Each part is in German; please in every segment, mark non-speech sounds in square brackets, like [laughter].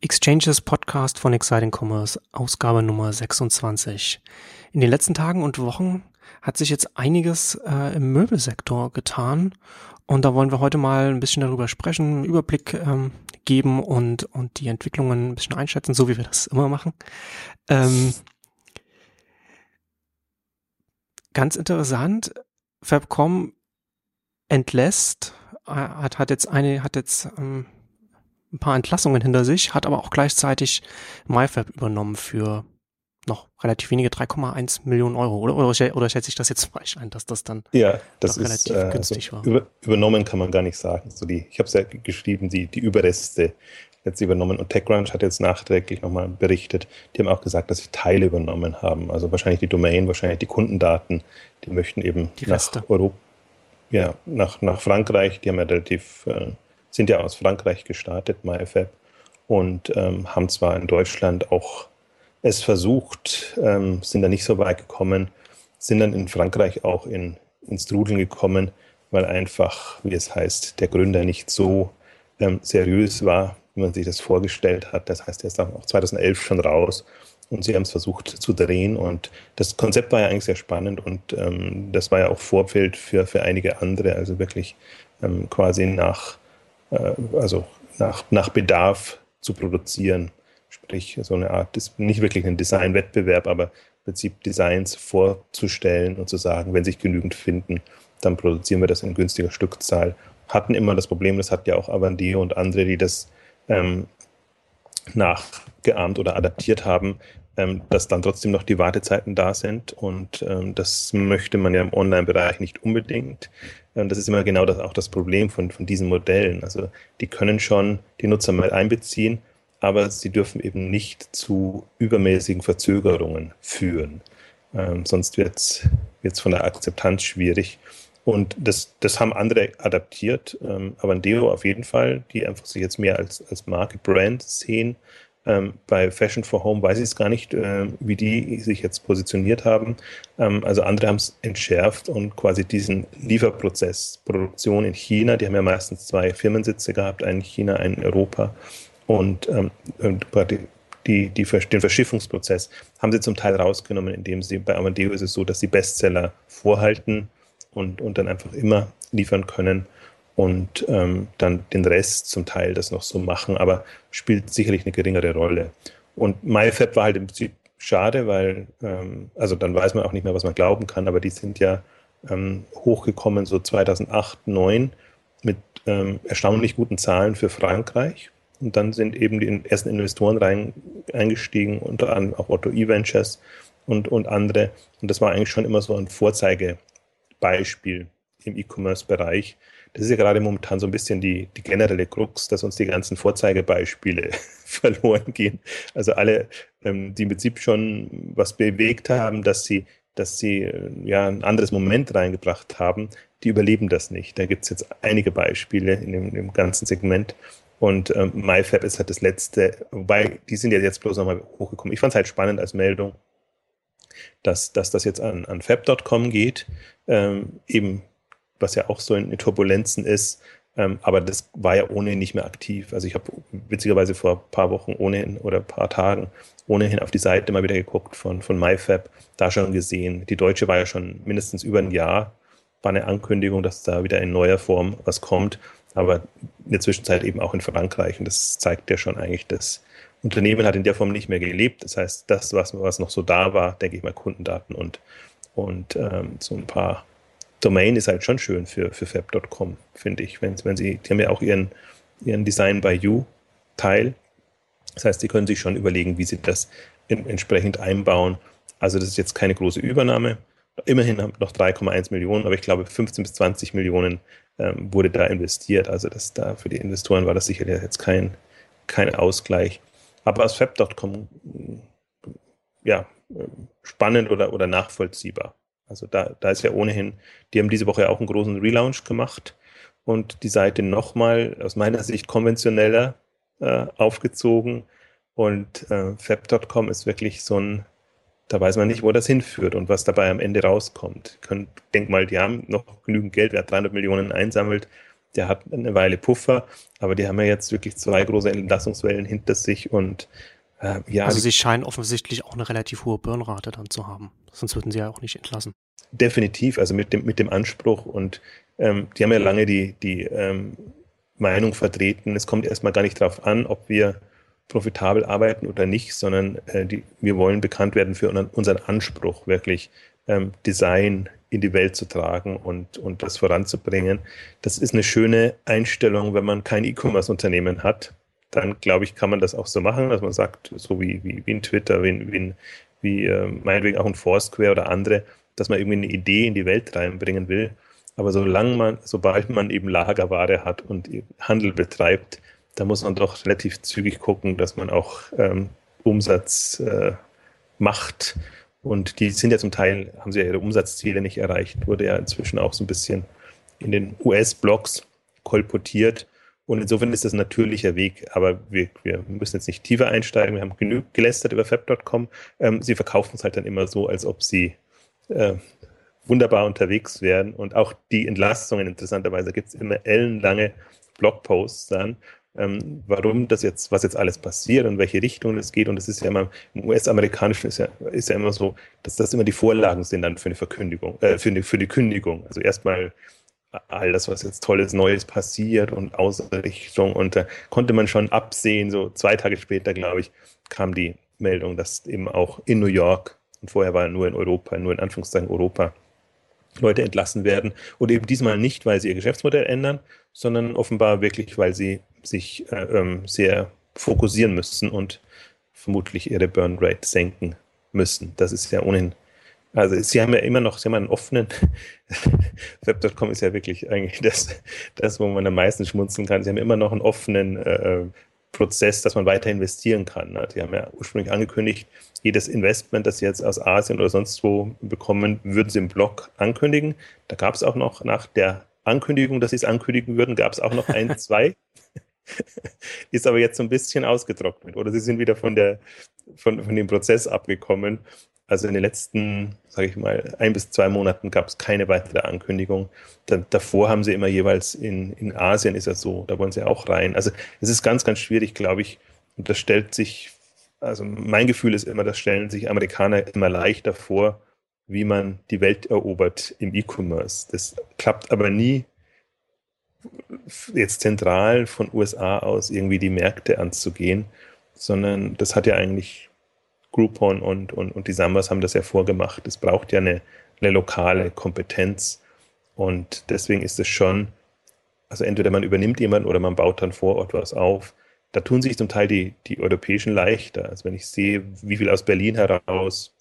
Exchanges Podcast von Exciting Commerce, Ausgabe Nummer 26. In den letzten Tagen und Wochen hat sich jetzt einiges äh, im Möbelsektor getan und da wollen wir heute mal ein bisschen darüber sprechen, einen Überblick ähm, geben und, und die Entwicklungen ein bisschen einschätzen, so wie wir das immer machen. Ähm, ganz interessant, Fabcom entlässt, äh, hat, hat jetzt eine, hat jetzt ähm, ein paar Entlassungen hinter sich, hat aber auch gleichzeitig MyFab übernommen für noch relativ wenige 3,1 Millionen Euro, oder? Oder, oder schätze ich das jetzt falsch ein, dass das dann ja, das ist, relativ äh, günstig war? Über, übernommen kann man gar nicht sagen. So die, ich habe es ja geschrieben, die, die Überreste jetzt übernommen. Und TechCrunch hat jetzt nachträglich nochmal berichtet, die haben auch gesagt, dass sie Teile übernommen haben. Also wahrscheinlich die Domain, wahrscheinlich die Kundendaten, die möchten eben die nach Europa, ja, nach, nach Frankreich, die haben ja relativ äh, sind ja aus Frankreich gestartet, MyFab, und ähm, haben zwar in Deutschland auch es versucht, ähm, sind da nicht so weit gekommen, sind dann in Frankreich auch in, ins Trudeln gekommen, weil einfach, wie es heißt, der Gründer nicht so ähm, seriös war, wie man sich das vorgestellt hat. Das heißt, er ist auch 2011 schon raus und sie haben es versucht zu drehen und das Konzept war ja eigentlich sehr spannend und ähm, das war ja auch Vorbild für, für einige andere, also wirklich ähm, quasi nach äh, also nach, nach Bedarf zu produzieren. Sprich, so eine Art, nicht wirklich ein Designwettbewerb, aber im Prinzip Designs vorzustellen und zu sagen, wenn sich genügend finden, dann produzieren wir das in günstiger Stückzahl. Hatten immer das Problem, das hat ja auch Avandeo und andere, die das ähm, nachgeahmt oder adaptiert haben, ähm, dass dann trotzdem noch die Wartezeiten da sind. Und ähm, das möchte man ja im Online-Bereich nicht unbedingt. Und das ist immer genau das, auch das Problem von, von diesen Modellen. Also die können schon die Nutzer mal einbeziehen, aber sie dürfen eben nicht zu übermäßigen Verzögerungen führen. Ähm, sonst wird es von der Akzeptanz schwierig. Und das, das haben andere adaptiert, ähm, aber Deo auf jeden Fall, die einfach sich jetzt mehr als, als Marke, Brand sehen ähm, bei Fashion for Home weiß ich es gar nicht, äh, wie die sich jetzt positioniert haben. Ähm, also andere haben es entschärft und quasi diesen Lieferprozess, Produktion in China, die haben ja meistens zwei Firmensitze gehabt, einen in China, einen in Europa. Und, ähm, die, die, den Verschiffungsprozess haben sie zum Teil rausgenommen, indem sie bei Amadeo ist es so, dass sie Bestseller vorhalten und, und dann einfach immer liefern können und ähm, dann den Rest zum Teil das noch so machen, aber spielt sicherlich eine geringere Rolle. Und MyFab war halt im Prinzip schade, weil, ähm, also dann weiß man auch nicht mehr, was man glauben kann, aber die sind ja ähm, hochgekommen so 2008, 2009 mit ähm, erstaunlich guten Zahlen für Frankreich. Und dann sind eben die ersten Investoren rein, eingestiegen, unter anderem auch Otto E-Ventures und, und andere. Und das war eigentlich schon immer so ein Vorzeigebeispiel im E-Commerce-Bereich, das ist ja gerade momentan so ein bisschen die, die generelle Krux, dass uns die ganzen Vorzeigebeispiele [laughs] verloren gehen. Also alle, ähm, die im Prinzip schon was bewegt haben, dass sie, dass sie äh, ja ein anderes Moment reingebracht haben, die überleben das nicht. Da gibt es jetzt einige Beispiele in dem, dem ganzen Segment. Und ähm, MyFab ist halt das letzte, wobei die sind ja jetzt bloß nochmal hochgekommen. Ich fand es halt spannend als Meldung, dass, dass das jetzt an, an fab.com geht. Ähm, eben was ja auch so in Turbulenzen ist. Ähm, aber das war ja ohnehin nicht mehr aktiv. Also ich habe witzigerweise vor ein paar Wochen ohnehin oder ein paar Tagen ohnehin auf die Seite mal wieder geguckt von, von MyFab, da schon gesehen. Die deutsche war ja schon mindestens über ein Jahr, war eine Ankündigung, dass da wieder in neuer Form was kommt. Aber in der Zwischenzeit eben auch in Frankreich. Und das zeigt ja schon eigentlich, das Unternehmen hat in der Form nicht mehr gelebt. Das heißt, das, was, was noch so da war, denke ich mal, Kundendaten und, und ähm, so ein paar Domain ist halt schon schön für, für fab.com, finde ich. Wenn, wenn sie, die haben ja auch ihren, ihren Design by You Teil. Das heißt, sie können sich schon überlegen, wie sie das in, entsprechend einbauen. Also das ist jetzt keine große Übernahme. Immerhin noch 3,1 Millionen, aber ich glaube 15 bis 20 Millionen ähm, wurde da investiert. Also das da für die Investoren war das sicherlich jetzt kein, kein Ausgleich. Aber aus fab.com ja, spannend oder, oder nachvollziehbar. Also da, da ist ja ohnehin, die haben diese Woche auch einen großen Relaunch gemacht und die Seite nochmal aus meiner Sicht konventioneller äh, aufgezogen. Und äh, Fab.com ist wirklich so ein, da weiß man nicht, wo das hinführt und was dabei am Ende rauskommt. Könnt, denk mal, die haben noch genügend Geld, wer 300 Millionen einsammelt, der hat eine Weile Puffer, aber die haben ja jetzt wirklich zwei große Entlassungswellen hinter sich und äh, ja. Also sie scheinen offensichtlich auch eine relativ hohe Burnrate dann zu haben. Sonst würden sie ja auch nicht entlassen. Definitiv, also mit dem, mit dem Anspruch und ähm, die haben ja lange die, die ähm, Meinung vertreten, es kommt erstmal gar nicht darauf an, ob wir profitabel arbeiten oder nicht, sondern äh, die, wir wollen bekannt werden für unseren Anspruch, wirklich ähm, Design in die Welt zu tragen und, und das voranzubringen. Das ist eine schöne Einstellung, wenn man kein E-Commerce-Unternehmen hat. Dann, glaube ich, kann man das auch so machen, dass man sagt, so wie, wie, wie in Twitter, wie, wie, wie äh, meinetwegen auch ein Foursquare oder andere, dass man irgendwie eine Idee in die Welt reinbringen will. Aber solange man, sobald man eben Lagerware hat und Handel betreibt, da muss man doch relativ zügig gucken, dass man auch ähm, Umsatz äh, macht. Und die sind ja zum Teil, haben sie ja ihre Umsatzziele nicht erreicht, wurde ja inzwischen auch so ein bisschen in den US-Blogs kolportiert. Und insofern ist das ein natürlicher Weg, aber wir, wir müssen jetzt nicht tiefer einsteigen. Wir haben genug gelästert über fab.com. Ähm, sie verkaufen es halt dann immer so, als ob sie äh, wunderbar unterwegs wären. Und auch die Entlastungen, interessanterweise, gibt es immer ellenlange Blogposts dann, ähm, warum das jetzt, was jetzt alles passiert und welche Richtung es geht. Und es ist ja immer, im US-amerikanischen ist ja, ist ja immer so, dass das immer die Vorlagen sind dann für eine Verkündigung, äh, für, eine, für die Kündigung. Also erstmal all das, was jetzt Tolles, Neues passiert und Ausrichtung. Und da konnte man schon absehen, so zwei Tage später, glaube ich, kam die Meldung, dass eben auch in New York, und vorher war nur in Europa, nur in Anführungszeichen Europa, Leute entlassen werden. Und eben diesmal nicht, weil sie ihr Geschäftsmodell ändern, sondern offenbar wirklich, weil sie sich äh, ähm, sehr fokussieren müssen und vermutlich ihre Burn Rate senken müssen. Das ist ja ohnehin, also sie haben ja immer noch, sie haben einen offenen, [laughs] Web.com ist ja wirklich eigentlich das, das, wo man am meisten schmunzeln kann. Sie haben immer noch einen offenen äh, Prozess, dass man weiter investieren kann. Ne? Die haben ja ursprünglich angekündigt, jedes Investment, das sie jetzt aus Asien oder sonst wo bekommen, würden sie im Blog ankündigen. Da gab es auch noch nach der Ankündigung, dass sie es ankündigen würden, gab es auch noch ein, [laughs] zwei. Ist aber jetzt so ein bisschen ausgetrocknet oder sie sind wieder von, der, von, von dem Prozess abgekommen. Also in den letzten, sage ich mal, ein bis zwei Monaten gab es keine weitere Ankündigung. Da, davor haben sie immer jeweils in, in Asien ist es so, da wollen sie auch rein. Also es ist ganz, ganz schwierig, glaube ich. Und das stellt sich, also mein Gefühl ist immer, das stellen sich Amerikaner immer leichter vor, wie man die Welt erobert im E-Commerce. Das klappt aber nie jetzt zentral von USA aus irgendwie die Märkte anzugehen, sondern das hat ja eigentlich Groupon und, und, und die Sambas haben das ja vorgemacht. Es braucht ja eine, eine lokale Kompetenz und deswegen ist es schon, also entweder man übernimmt jemanden oder man baut dann vor Ort was auf. Da tun sich zum Teil die, die Europäischen leichter. Also wenn ich sehe, wie viel aus Berlin heraus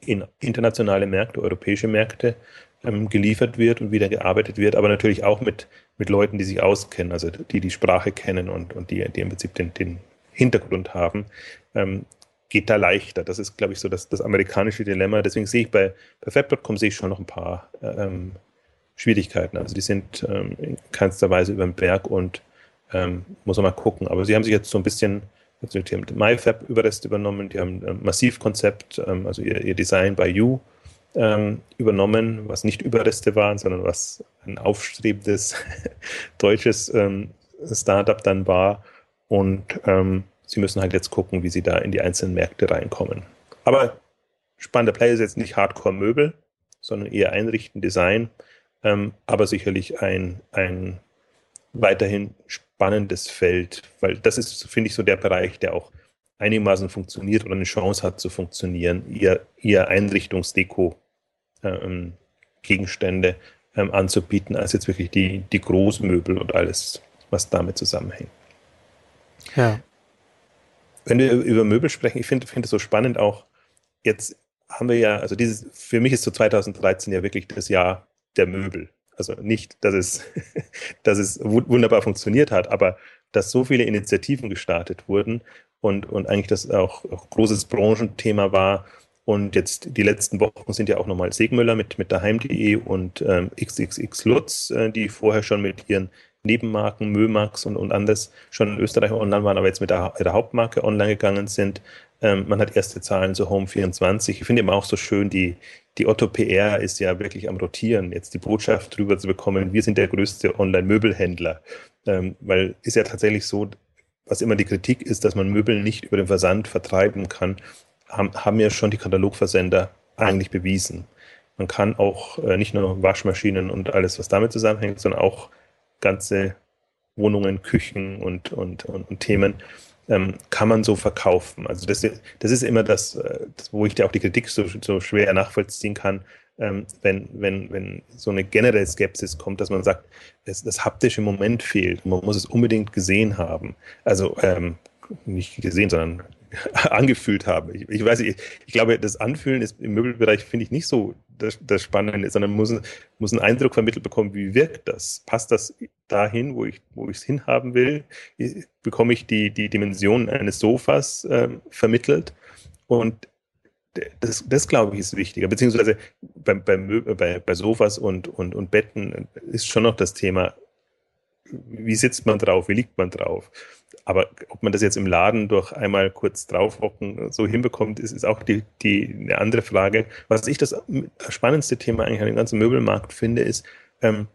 in internationale Märkte, europäische Märkte ähm, geliefert wird und wieder gearbeitet wird, aber natürlich auch mit, mit Leuten, die sich auskennen, also die die Sprache kennen und, und die, die im Prinzip den, den Hintergrund haben. Ähm, geht da leichter. Das ist, glaube ich, so das, das amerikanische Dilemma. Deswegen sehe ich bei, bei Fab.com sehe ich schon noch ein paar ähm, Schwierigkeiten. Also die sind ähm, in keinster Weise über den Berg und ähm, muss man mal gucken. Aber sie haben sich jetzt so ein bisschen, also die haben MyFab Überrest übernommen, die haben ein Massivkonzept, ähm, also ihr, ihr Design bei You ähm, übernommen, was nicht Überreste waren, sondern was ein aufstrebendes [laughs] deutsches ähm, Startup dann war. Und ähm, sie müssen halt jetzt gucken, wie sie da in die einzelnen Märkte reinkommen. Aber spannender Play ist jetzt nicht Hardcore-Möbel, sondern eher Einrichten, Design, ähm, aber sicherlich ein, ein weiterhin spannendes Feld, weil das ist, finde ich, so der Bereich, der auch einigermaßen funktioniert oder eine Chance hat zu funktionieren, eher, eher Einrichtungsdeko ähm, ähm, anzubieten, als jetzt wirklich die, die Großmöbel und alles, was damit zusammenhängt. Ja. Wenn wir über Möbel sprechen, ich finde find es so spannend auch, jetzt haben wir ja, also dieses, für mich ist so 2013 ja wirklich das Jahr der Möbel. Also nicht, dass es, [laughs] dass es wunderbar funktioniert hat, aber dass so viele Initiativen gestartet wurden und, und eigentlich das auch, auch großes Branchenthema war. Und jetzt die letzten Wochen sind ja auch nochmal Segmüller mit, mit daheim.de und ähm, XXX Lutz, äh, die vorher schon mit ihren Nebenmarken, Mömax und, und anders schon in Österreich online waren, aber jetzt mit der, ihrer Hauptmarke online gegangen sind. Ähm, man hat erste Zahlen zu Home 24. Ich finde eben auch so schön, die, die Otto PR ist ja wirklich am Rotieren, jetzt die Botschaft drüber zu bekommen, wir sind der größte Online-Möbelhändler. Ähm, weil ist ja tatsächlich so, was immer die Kritik ist, dass man Möbel nicht über den Versand vertreiben kann, haben, haben ja schon die Katalogversender eigentlich bewiesen. Man kann auch äh, nicht nur Waschmaschinen und alles, was damit zusammenhängt, sondern auch ganze Wohnungen, Küchen und, und, und, und Themen ähm, kann man so verkaufen. Also das, das ist immer das, äh, das, wo ich da auch die Kritik so, so schwer nachvollziehen kann, ähm, wenn, wenn, wenn so eine generelle Skepsis kommt, dass man sagt, das, das haptische Moment fehlt. Man muss es unbedingt gesehen haben. Also ähm, nicht gesehen, sondern [laughs] angefühlt haben. Ich, ich weiß nicht, ich, ich, glaube, das Anfühlen ist im Möbelbereich, finde ich, nicht so das, das Spannende, sondern muss, muss einen Eindruck vermittelt bekommen, wie wirkt das? Passt das dahin, wo ich wo es hinhaben will? Bekomme ich die, die Dimension eines Sofas äh, vermittelt? Und das, das glaube ich ist wichtiger. Beziehungsweise bei, bei, bei, bei Sofas und, und, und Betten ist schon noch das Thema, wie sitzt man drauf, wie liegt man drauf? Aber ob man das jetzt im Laden durch einmal kurz draufhocken so hinbekommt, ist, ist auch die, die, eine andere Frage. Was ich das spannendste Thema eigentlich an dem ganzen Möbelmarkt finde, ist, ähm,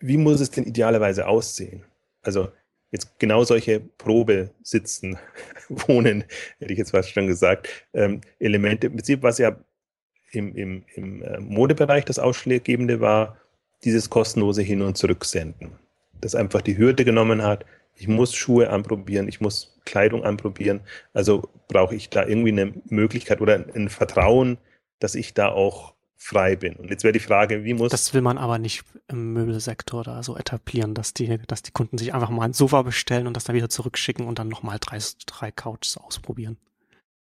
wie muss es denn idealerweise aussehen? Also jetzt genau solche Probesitzen, [laughs] Wohnen, hätte ich jetzt fast schon gesagt, ähm, Elemente. Im Prinzip, was ja im, im, im äh, Modebereich das Ausschlaggebende war, dieses kostenlose Hin- und Zurücksenden. Das einfach die Hürde genommen hat, ich muss Schuhe anprobieren, ich muss Kleidung anprobieren. Also brauche ich da irgendwie eine Möglichkeit oder ein Vertrauen, dass ich da auch frei bin. Und jetzt wäre die Frage, wie muss. Das will man aber nicht im Möbelsektor da so etablieren, dass die, dass die Kunden sich einfach mal ein Sofa bestellen und das dann wieder zurückschicken und dann nochmal drei, drei Couches ausprobieren.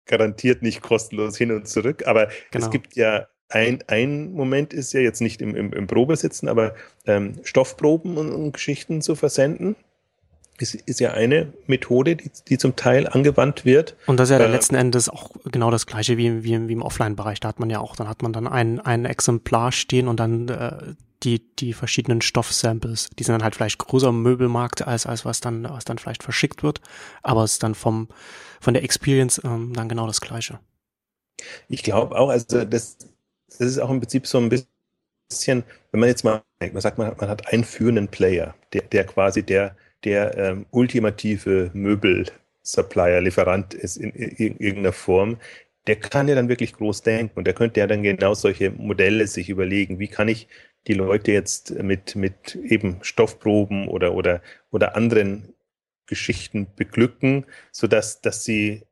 Garantiert nicht kostenlos hin und zurück, aber genau. es gibt ja ein, ein Moment ist ja jetzt nicht im, im, im Probesitzen, aber ähm, Stoffproben und, und, Geschichten zu versenden. Ist, ist ja eine Methode, die, die zum Teil angewandt wird. Und das ist ja äh, letzten Endes auch genau das gleiche wie, wie, wie im Offline-Bereich. Da hat man ja auch, dann hat man dann ein, ein Exemplar stehen und dann äh, die, die verschiedenen Stoffsamples. Die sind dann halt vielleicht größer im Möbelmarkt als, als was dann, was dann vielleicht verschickt wird. Aber es ist dann vom, von der Experience ähm, dann genau das gleiche. Ich glaube auch, also das, das ist auch im Prinzip so ein bisschen, wenn man jetzt mal, man sagt, man, man hat einen führenden Player, der, der quasi der, der ähm, ultimative Möbel-Supplier, Lieferant ist in, in, in, irgendeiner Form, der kann ja dann wirklich groß denken und der könnte ja dann genau solche Modelle sich überlegen, wie kann ich die Leute jetzt mit, mit eben Stoffproben oder, oder, oder anderen Geschichten beglücken, sodass dass sie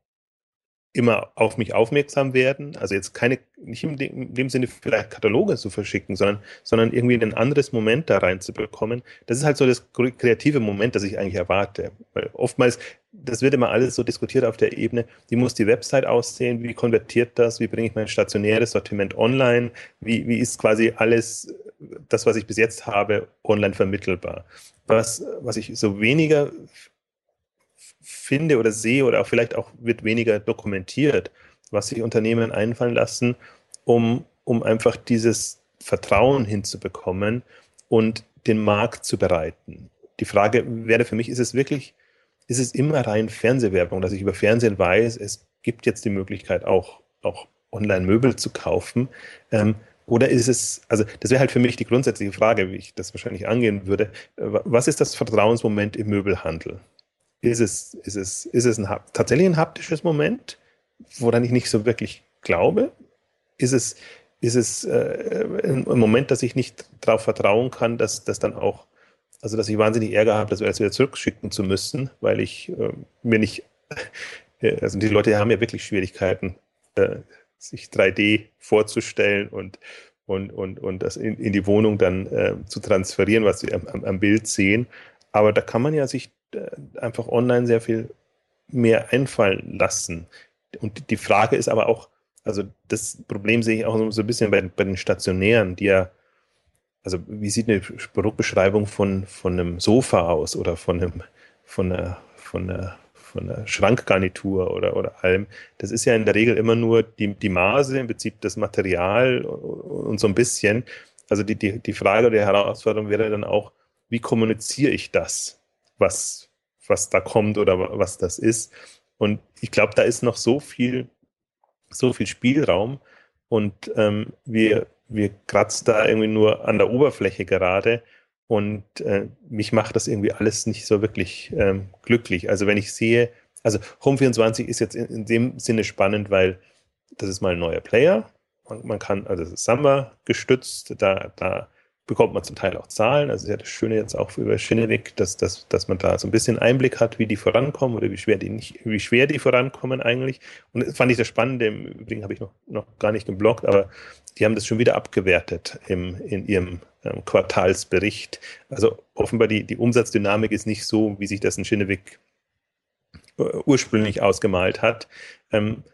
immer auf mich aufmerksam werden. Also jetzt keine, nicht in dem, in dem, Sinne vielleicht Kataloge zu verschicken, sondern, sondern irgendwie ein anderes Moment da reinzubekommen. Das ist halt so das kreative Moment, das ich eigentlich erwarte. Weil oftmals, das wird immer alles so diskutiert auf der Ebene, wie muss die Website aussehen, wie konvertiert das, wie bringe ich mein stationäres Sortiment online, wie, wie ist quasi alles, das, was ich bis jetzt habe, online vermittelbar. Was, was ich so weniger finde oder sehe oder auch vielleicht auch wird weniger dokumentiert, was sich Unternehmen einfallen lassen, um, um einfach dieses Vertrauen hinzubekommen und den Markt zu bereiten. Die Frage wäre für mich, ist es wirklich, ist es immer rein Fernsehwerbung, dass ich über Fernsehen weiß, es gibt jetzt die Möglichkeit auch, auch Online-Möbel zu kaufen? Ähm, oder ist es, also das wäre halt für mich die grundsätzliche Frage, wie ich das wahrscheinlich angehen würde. Was ist das Vertrauensmoment im Möbelhandel? Ist es, ist es, ist es ein, tatsächlich ein haptisches Moment, woran ich nicht so wirklich glaube? Ist es, ist es äh, ein Moment, dass ich nicht darauf vertrauen kann, dass das dann auch, also dass ich wahnsinnig Ärger habe, das wieder zurückschicken zu müssen, weil ich äh, mir nicht, [laughs] äh, also die Leute haben ja wirklich Schwierigkeiten, äh, sich 3D vorzustellen und und, und, und das in, in die Wohnung dann äh, zu transferieren, was sie am, am Bild sehen. Aber da kann man ja sich einfach online sehr viel mehr einfallen lassen. Und die Frage ist aber auch, also das Problem sehe ich auch so ein bisschen bei, bei den Stationären, die ja, also wie sieht eine Produktbeschreibung von, von einem Sofa aus oder von einem, von einer, von einer, von einer Schrankgarnitur oder, oder allem. Das ist ja in der Regel immer nur die, die Maße, im Prinzip das Material und so ein bisschen. Also die, die, die Frage oder die Herausforderung wäre dann auch, wie kommuniziere ich das? Was, was da kommt oder was das ist. Und ich glaube, da ist noch so viel, so viel Spielraum und ähm, wir, wir kratzen da irgendwie nur an der Oberfläche gerade und äh, mich macht das irgendwie alles nicht so wirklich ähm, glücklich. Also wenn ich sehe, also Home24 ist jetzt in, in, dem Sinne spannend, weil das ist mal ein neuer Player. Man, man kann, also das ist Samba gestützt, da, da bekommt man zum Teil auch Zahlen. Also ist ja das Schöne jetzt auch über Shinnewick, dass, dass, dass man da so ein bisschen Einblick hat, wie die vorankommen oder wie schwer die nicht, wie schwer die vorankommen eigentlich. Und das fand ich das Spannende, im Übrigen habe ich noch, noch gar nicht geblockt, aber die haben das schon wieder abgewertet im, in ihrem ähm, Quartalsbericht. Also offenbar die, die Umsatzdynamik ist nicht so, wie sich das in Shinnewick äh, ursprünglich ausgemalt hat. Ähm,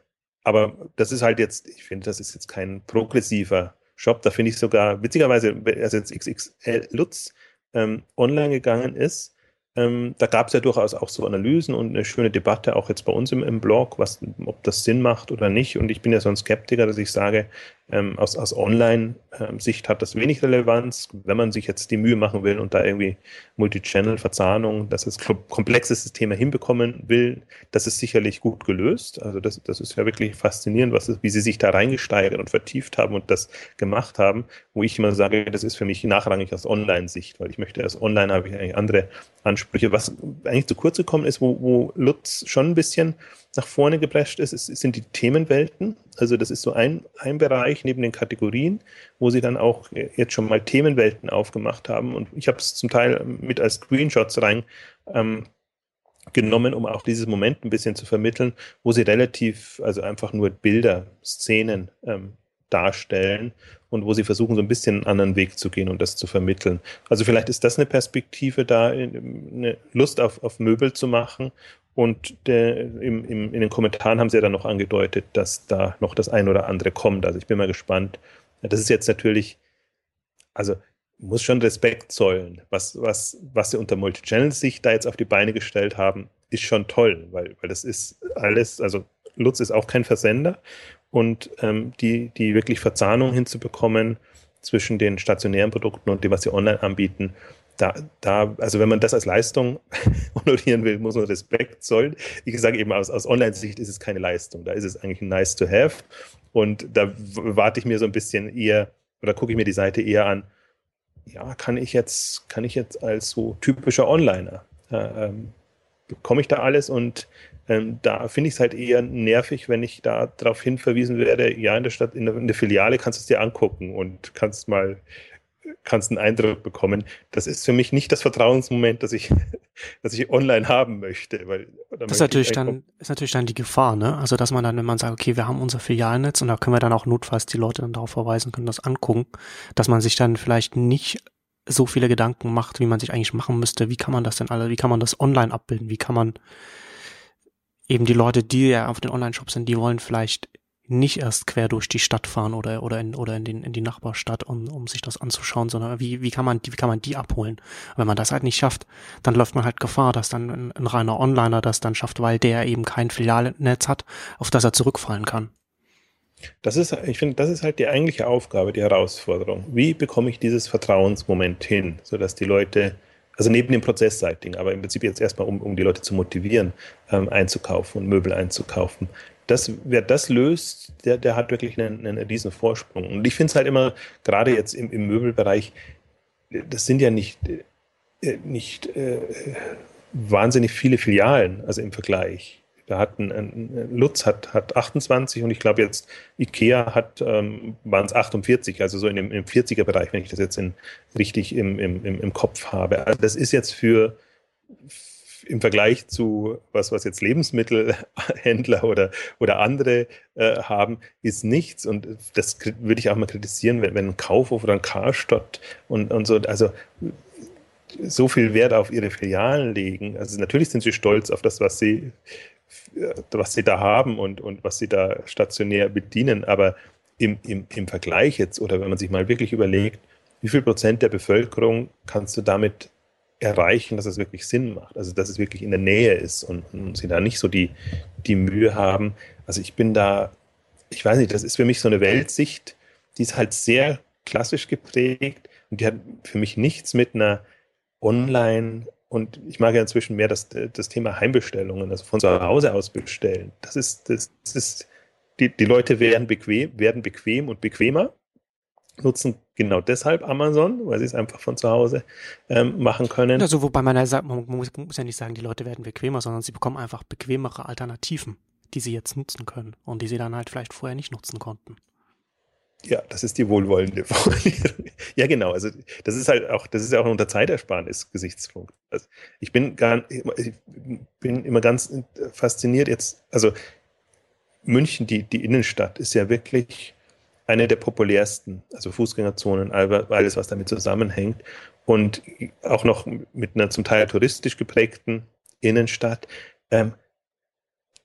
aber das ist halt jetzt, ich finde, das ist jetzt kein progressiver Shop. Da finde ich sogar, witzigerweise, als jetzt XXL Lutz ähm, online gegangen ist, ähm, da gab es ja durchaus auch so Analysen und eine schöne Debatte, auch jetzt bei uns im, im Blog, was, ob das Sinn macht oder nicht. Und ich bin ja so ein Skeptiker, dass ich sage, ähm, aus, aus Online-Sicht hat das wenig Relevanz. Wenn man sich jetzt die Mühe machen will und da irgendwie Multichannel-Verzahnung, dass es komplexe Systeme hinbekommen will, das ist sicherlich gut gelöst. Also das, das ist ja wirklich faszinierend, was, wie sie sich da reingesteigert und vertieft haben und das gemacht haben, wo ich immer sage, das ist für mich nachrangig aus Online-Sicht, weil ich möchte, als Online habe ich eigentlich andere Ansprüche. Was eigentlich zu kurz gekommen ist, wo, wo Lutz schon ein bisschen nach vorne geprescht ist, ist, sind die Themenwelten. Also das ist so ein, ein Bereich neben den Kategorien, wo sie dann auch jetzt schon mal Themenwelten aufgemacht haben. Und ich habe es zum Teil mit als Screenshots rein ähm, genommen, um auch dieses Moment ein bisschen zu vermitteln, wo sie relativ, also einfach nur Bilder, Szenen ähm, darstellen und wo sie versuchen, so ein bisschen einen anderen Weg zu gehen und das zu vermitteln. Also vielleicht ist das eine Perspektive, da eine Lust auf, auf Möbel zu machen und der, im, im, in den Kommentaren haben sie ja dann noch angedeutet, dass da noch das ein oder andere kommt. Also ich bin mal gespannt. Das ist jetzt natürlich, also muss schon Respekt zollen. Was, was, was sie unter Multichannel-Sicht da jetzt auf die Beine gestellt haben, ist schon toll, weil, weil das ist alles, also Lutz ist auch kein Versender und ähm, die, die wirklich Verzahnung hinzubekommen zwischen den stationären Produkten und dem, was sie online anbieten, da, da, also wenn man das als Leistung [laughs] honorieren will, muss man Respekt zollen. Ich sage eben, aus, aus Online-Sicht ist es keine Leistung. Da ist es eigentlich nice to have. Und da warte ich mir so ein bisschen eher, oder gucke ich mir die Seite eher an, ja, kann ich jetzt, kann ich jetzt als so typischer Onliner, äh, ähm, bekomme ich da alles und ähm, da finde ich es halt eher nervig, wenn ich da darauf hinverwiesen werde, ja, in der Stadt, in der, in der Filiale kannst du es dir angucken und kannst mal kannst einen Eindruck bekommen. Das ist für mich nicht das Vertrauensmoment, das ich, [laughs] das ich online haben möchte. Weil, das ist natürlich, dann, ist natürlich dann die Gefahr, ne? Also, dass man dann, wenn man sagt, okay, wir haben unser Filialnetz und da können wir dann auch notfalls die Leute dann darauf verweisen können, das angucken, dass man sich dann vielleicht nicht so viele Gedanken macht, wie man sich eigentlich machen müsste. Wie kann man das denn alle, wie kann man das online abbilden? Wie kann man eben die Leute, die ja auf den Online-Shops sind, die wollen vielleicht nicht erst quer durch die Stadt fahren oder oder in oder in, den, in die Nachbarstadt, um, um sich das anzuschauen, sondern wie wie kann man die wie kann man die abholen? Wenn man das halt nicht schafft, dann läuft man halt Gefahr, dass dann ein, ein reiner Onliner das dann schafft, weil der eben kein Filialnetz hat, auf das er zurückfallen kann. Das ist, ich finde, das ist halt die eigentliche Aufgabe, die Herausforderung. Wie bekomme ich dieses Vertrauensmoment hin, sodass die Leute, also neben dem Prozessseitigen, aber im Prinzip jetzt erstmal, um, um die Leute zu motivieren, ähm, einzukaufen und Möbel einzukaufen, das, wer das löst, der, der hat wirklich einen, einen riesen Vorsprung. Und ich finde es halt immer, gerade jetzt im, im Möbelbereich, das sind ja nicht, äh, nicht äh, wahnsinnig viele Filialen, also im Vergleich. Da hat ein, ein Lutz hat, hat 28 und ich glaube jetzt Ikea hat ähm, waren es 48, also so in dem, im 40er-Bereich, wenn ich das jetzt in, richtig im, im, im Kopf habe. Also das ist jetzt für im Vergleich zu was, was jetzt Lebensmittelhändler [laughs] oder, oder andere äh, haben, ist nichts. Und das würde ich auch mal kritisieren, wenn, wenn ein Kaufhof oder ein Karstadt und, und so, also so viel Wert auf ihre Filialen legen. Also natürlich sind sie stolz auf das, was sie, was sie da haben und, und was sie da stationär bedienen. Aber im, im, im Vergleich jetzt, oder wenn man sich mal wirklich überlegt, wie viel Prozent der Bevölkerung kannst du damit erreichen, dass es wirklich Sinn macht, also dass es wirklich in der Nähe ist und, und sie da nicht so die, die Mühe haben. Also ich bin da, ich weiß nicht, das ist für mich so eine Weltsicht, die ist halt sehr klassisch geprägt und die hat für mich nichts mit einer Online- und ich mag ja inzwischen mehr das, das Thema Heimbestellungen, also von zu Hause aus bestellen. Das ist, das, das ist, die, die Leute werden bequem, werden bequem und bequemer, nutzen genau deshalb Amazon, weil sie es einfach von zu Hause ähm, machen können. Also wobei man ja sagt, man muss, muss ja nicht sagen, die Leute werden bequemer, sondern sie bekommen einfach bequemere Alternativen, die sie jetzt nutzen können und die sie dann halt vielleicht vorher nicht nutzen konnten. Ja, das ist die wohlwollende [laughs] Formulierung. ja, genau. Also das ist halt auch, das ist ja auch ein unter Zeitersparnis Gesichtspunkt. Also ich bin gar, ich bin immer ganz fasziniert jetzt. Also München, die die Innenstadt, ist ja wirklich eine der populärsten, also Fußgängerzonen, alles was damit zusammenhängt und auch noch mit einer zum Teil touristisch geprägten Innenstadt. Ähm,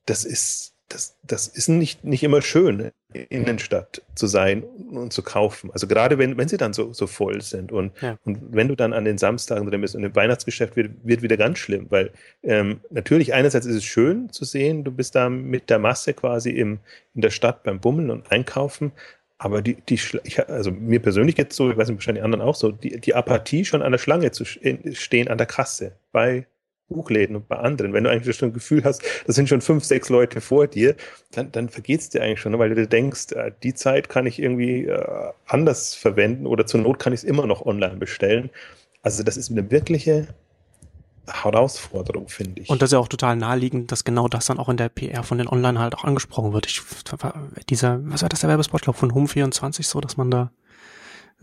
das ist das, das ist nicht, nicht immer schön, Innenstadt zu sein und zu kaufen. Also gerade wenn, wenn sie dann so, so voll sind und, ja. und wenn du dann an den Samstagen drin bist und im Weihnachtsgeschäft wird, wird wieder ganz schlimm, weil ähm, natürlich einerseits ist es schön zu sehen, du bist da mit der Masse quasi im, in der Stadt beim Bummeln und Einkaufen, aber die, die, ich, also mir persönlich jetzt so, ich weiß nicht, wahrscheinlich anderen auch so, die, die Apathie schon an der Schlange zu stehen, an der Kasse bei Buchläden und bei anderen, wenn du eigentlich schon ein Gefühl hast, das sind schon fünf, sechs Leute vor dir, dann, dann vergeht es dir eigentlich schon, weil du denkst, äh, die Zeit kann ich irgendwie äh, anders verwenden oder zur Not kann ich es immer noch online bestellen. Also das ist eine wirkliche Herausforderung, finde ich. Und das ist ja auch total naheliegend, dass genau das dann auch in der PR von den Online halt auch angesprochen wird. Ich, dieser, was war das, der Werbespot, glaube von Home24 so, dass man da,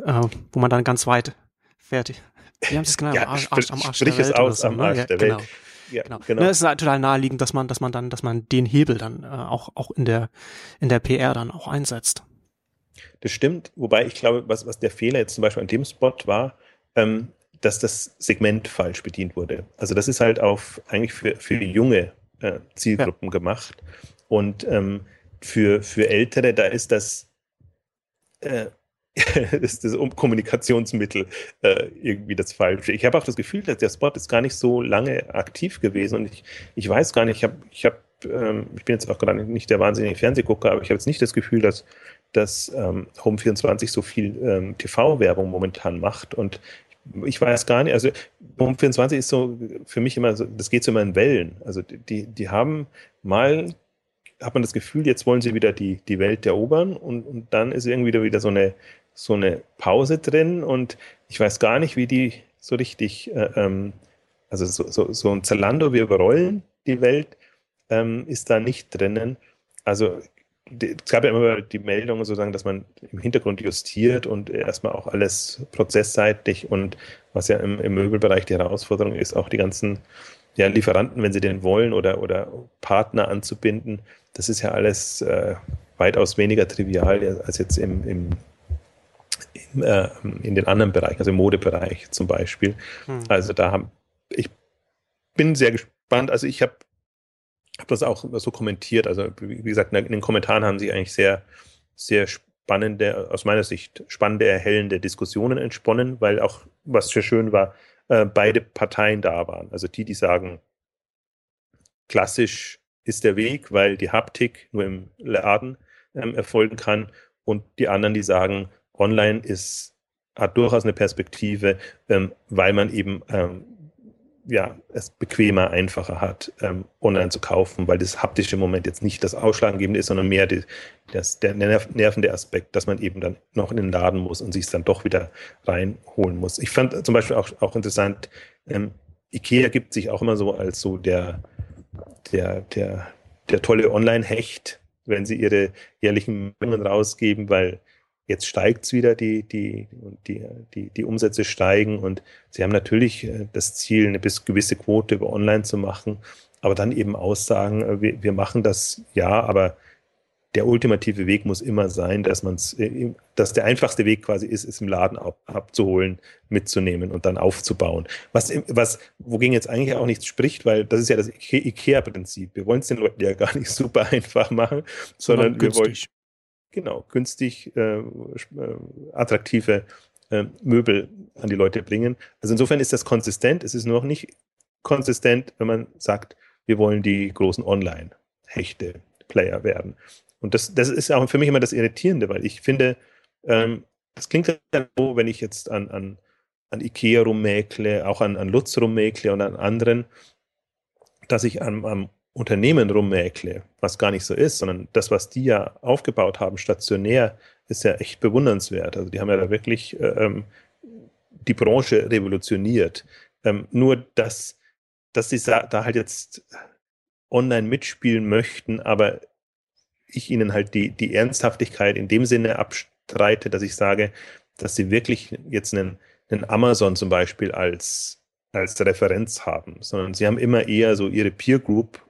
äh, wo man dann ganz weit fertig, wie haben sie es genannt? Ja, Arsch, Arsch, am Arsch sprich es aus so, am ne? Arsch ja, der genau. Welt. Ja, genau. genau. Ne, es ist halt total naheliegend, dass man, dass man dann, dass man den Hebel dann äh, auch, auch in der, in der PR dann auch einsetzt. Das stimmt, wobei ich glaube, was, was der Fehler jetzt zum Beispiel an dem Spot war, ähm, dass das Segment falsch bedient wurde. Also das ist halt auf eigentlich für, für junge äh, Zielgruppen ja. gemacht. Und ähm, für, für Ältere, da ist das äh, [laughs] ist das Kommunikationsmittel äh, irgendwie das Falsche. Ich habe auch das Gefühl, dass der Spot ist gar nicht so lange aktiv gewesen und ich, ich weiß gar nicht, ich habe, ich habe, ähm, ich bin jetzt auch gerade nicht der wahnsinnige Fernsehgucker, aber ich habe jetzt nicht das Gefühl, dass, dass ähm, Home24 so viel ähm, TV-Werbung momentan macht und ich weiß gar nicht, also Home24 ist so für mich immer so, das geht so immer in Wellen. Also die, die haben mal hat man das Gefühl, jetzt wollen sie wieder die, die Welt erobern und, und dann ist irgendwie wieder so eine, so eine Pause drin und ich weiß gar nicht, wie die so richtig, äh, ähm, also so, so, so ein Zalando, wir überrollen die Welt, ähm, ist da nicht drinnen. Also es gab ja immer die Meldung sozusagen, dass man im Hintergrund justiert und erstmal auch alles prozessseitig und was ja im, im Möbelbereich die Herausforderung ist, auch die ganzen ja, Lieferanten, wenn sie den wollen oder, oder Partner anzubinden, das ist ja alles äh, weitaus weniger trivial als jetzt im, im in, äh, in den anderen Bereichen, also im Modebereich zum Beispiel. Hm. Also da haben, ich bin sehr gespannt. Also ich habe hab das auch so kommentiert. Also wie gesagt, in den Kommentaren haben sie eigentlich sehr, sehr spannende, aus meiner Sicht spannende, erhellende Diskussionen entsponnen, weil auch, was sehr schön war, äh, beide Parteien da waren. Also die, die sagen, klassisch ist der Weg, weil die Haptik nur im Laden ähm, erfolgen kann und die anderen, die sagen, online ist, hat durchaus eine Perspektive, ähm, weil man eben ähm, ja, es bequemer, einfacher hat, ähm, online zu kaufen, weil das haptische Moment jetzt nicht das Ausschlaggebende ist, sondern mehr die, das, der nervende Aspekt, dass man eben dann noch in den Laden muss und sich es dann doch wieder reinholen muss. Ich fand zum Beispiel auch, auch interessant, ähm, Ikea gibt sich auch immer so als so der, der, der, der tolle Online-Hecht, wenn sie ihre jährlichen Mengen rausgeben, weil Jetzt steigt es wieder, die, die, die, die, die Umsätze steigen und sie haben natürlich äh, das Ziel, eine gewisse Quote über online zu machen, aber dann eben aussagen, äh, wir, wir machen das ja, aber der ultimative Weg muss immer sein, dass man es, äh, dass der einfachste Weg quasi ist, es im Laden ab, abzuholen, mitzunehmen und dann aufzubauen. Was, was, wogegen jetzt eigentlich auch nichts spricht, weil das ist ja das IKEA-Prinzip. Wir wollen es den Leuten ja gar nicht [laughs] super einfach machen, sondern wir wollen genau, günstig, äh, äh, attraktive äh, Möbel an die Leute bringen. Also insofern ist das konsistent. Es ist nur noch nicht konsistent, wenn man sagt, wir wollen die großen Online-Hechte-Player werden. Und das, das ist auch für mich immer das Irritierende, weil ich finde, ähm, das klingt ja so, wenn ich jetzt an, an an Ikea rummäkle, auch an, an Lutz rummäkle und an anderen, dass ich am, am Unternehmen rummäkle, was gar nicht so ist, sondern das, was die ja aufgebaut haben, stationär, ist ja echt bewundernswert. Also die haben ja da wirklich äh, ähm, die Branche revolutioniert. Ähm, nur, dass, dass sie da halt jetzt online mitspielen möchten, aber ich ihnen halt die, die Ernsthaftigkeit in dem Sinne abstreite, dass ich sage, dass sie wirklich jetzt einen, einen Amazon zum Beispiel als, als Referenz haben, sondern sie haben immer eher so ihre Peer Group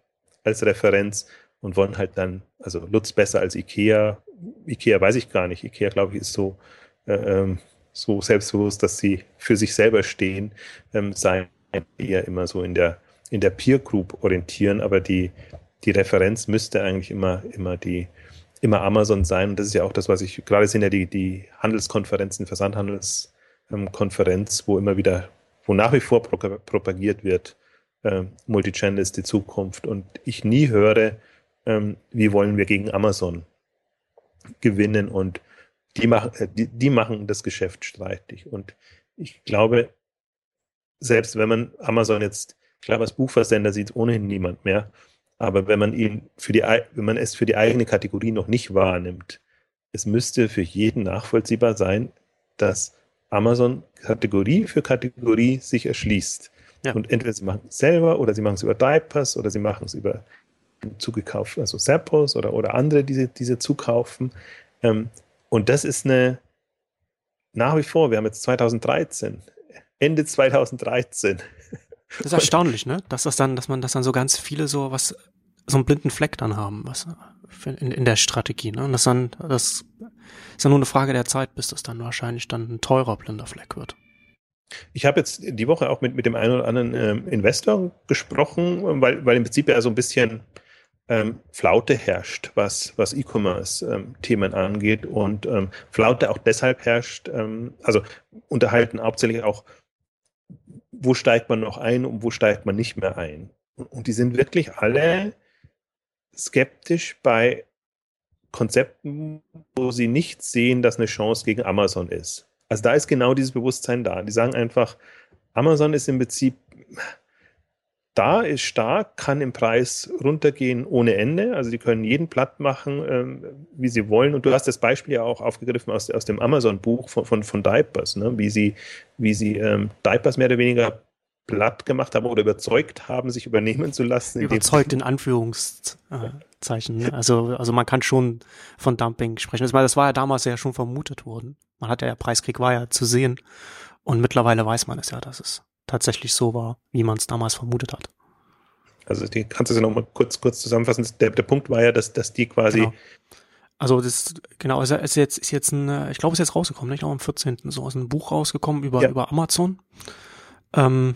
als Referenz und wollen halt dann, also Lutz besser als Ikea. Ikea weiß ich gar nicht. Ikea, glaube ich, ist so, äh, ähm, so selbstbewusst, dass sie für sich selber stehen, ähm, sein eher immer so in der, in der Peer Group orientieren, aber die, die Referenz müsste eigentlich immer, immer die, immer Amazon sein. Und das ist ja auch das, was ich, gerade sind ja die, die Handelskonferenzen, Versandhandelskonferenz, wo immer wieder, wo nach wie vor propagiert wird, äh, Multichannel ist die Zukunft. Und ich nie höre, ähm, wie wollen wir gegen Amazon gewinnen und die, mach, äh, die, die machen das Geschäft streitig. Und ich glaube, selbst wenn man Amazon jetzt, klar, als Buchversender sieht ohnehin niemand mehr, aber wenn man ihn für die, wenn man es für die eigene Kategorie noch nicht wahrnimmt, es müsste für jeden nachvollziehbar sein, dass Amazon Kategorie für Kategorie sich erschließt. Ja. Und entweder sie machen es selber oder sie machen es über Diapers oder sie machen es über zugekauft, also Zappos oder, oder andere, die sie, die sie zukaufen. Ähm, und das ist eine, nach wie vor, wir haben jetzt 2013, Ende 2013. Das ist erstaunlich, ne? Dass das dann, dass man, dass dann so ganz viele so was, so einen blinden Fleck dann haben, was in, in der Strategie, ne? Und das dann, das ist ja nur eine Frage der Zeit, bis das dann wahrscheinlich dann ein teurer blinder Fleck wird. Ich habe jetzt die Woche auch mit, mit dem einen oder anderen ähm, Investor gesprochen, weil, weil im Prinzip ja so ein bisschen ähm, Flaute herrscht, was, was E-Commerce-Themen ähm, angeht. Und ähm, Flaute auch deshalb herrscht, ähm, also unterhalten hauptsächlich auch, wo steigt man noch ein und wo steigt man nicht mehr ein. Und die sind wirklich alle skeptisch bei Konzepten, wo sie nicht sehen, dass eine Chance gegen Amazon ist. Also da ist genau dieses Bewusstsein da. Die sagen einfach, Amazon ist im Prinzip da, ist stark, kann im Preis runtergehen ohne Ende. Also die können jeden platt machen, ähm, wie sie wollen. Und du hast das Beispiel ja auch aufgegriffen aus, aus dem Amazon-Buch von, von, von Diapers, ne? wie sie, wie sie ähm, Diapers mehr oder weniger platt gemacht haben oder überzeugt haben, sich übernehmen zu lassen. Überzeugt in Anführungszeichen. Ne? Also, also man kann schon von Dumping sprechen. Das war ja damals ja schon vermutet worden. Man hat ja, der Preiskrieg war ja zu sehen. Und mittlerweile weiß man es ja, dass es tatsächlich so war, wie man es damals vermutet hat. Also die kannst du ja nochmal kurz, kurz zusammenfassen. Der, der Punkt war ja, dass, dass die quasi. Genau. Also das, genau, ist, ist jetzt, ist jetzt ein, ich glaube, es ist jetzt rausgekommen, nicht? Auch am 14. so aus einem Buch rausgekommen über, ja. über Amazon. Ähm,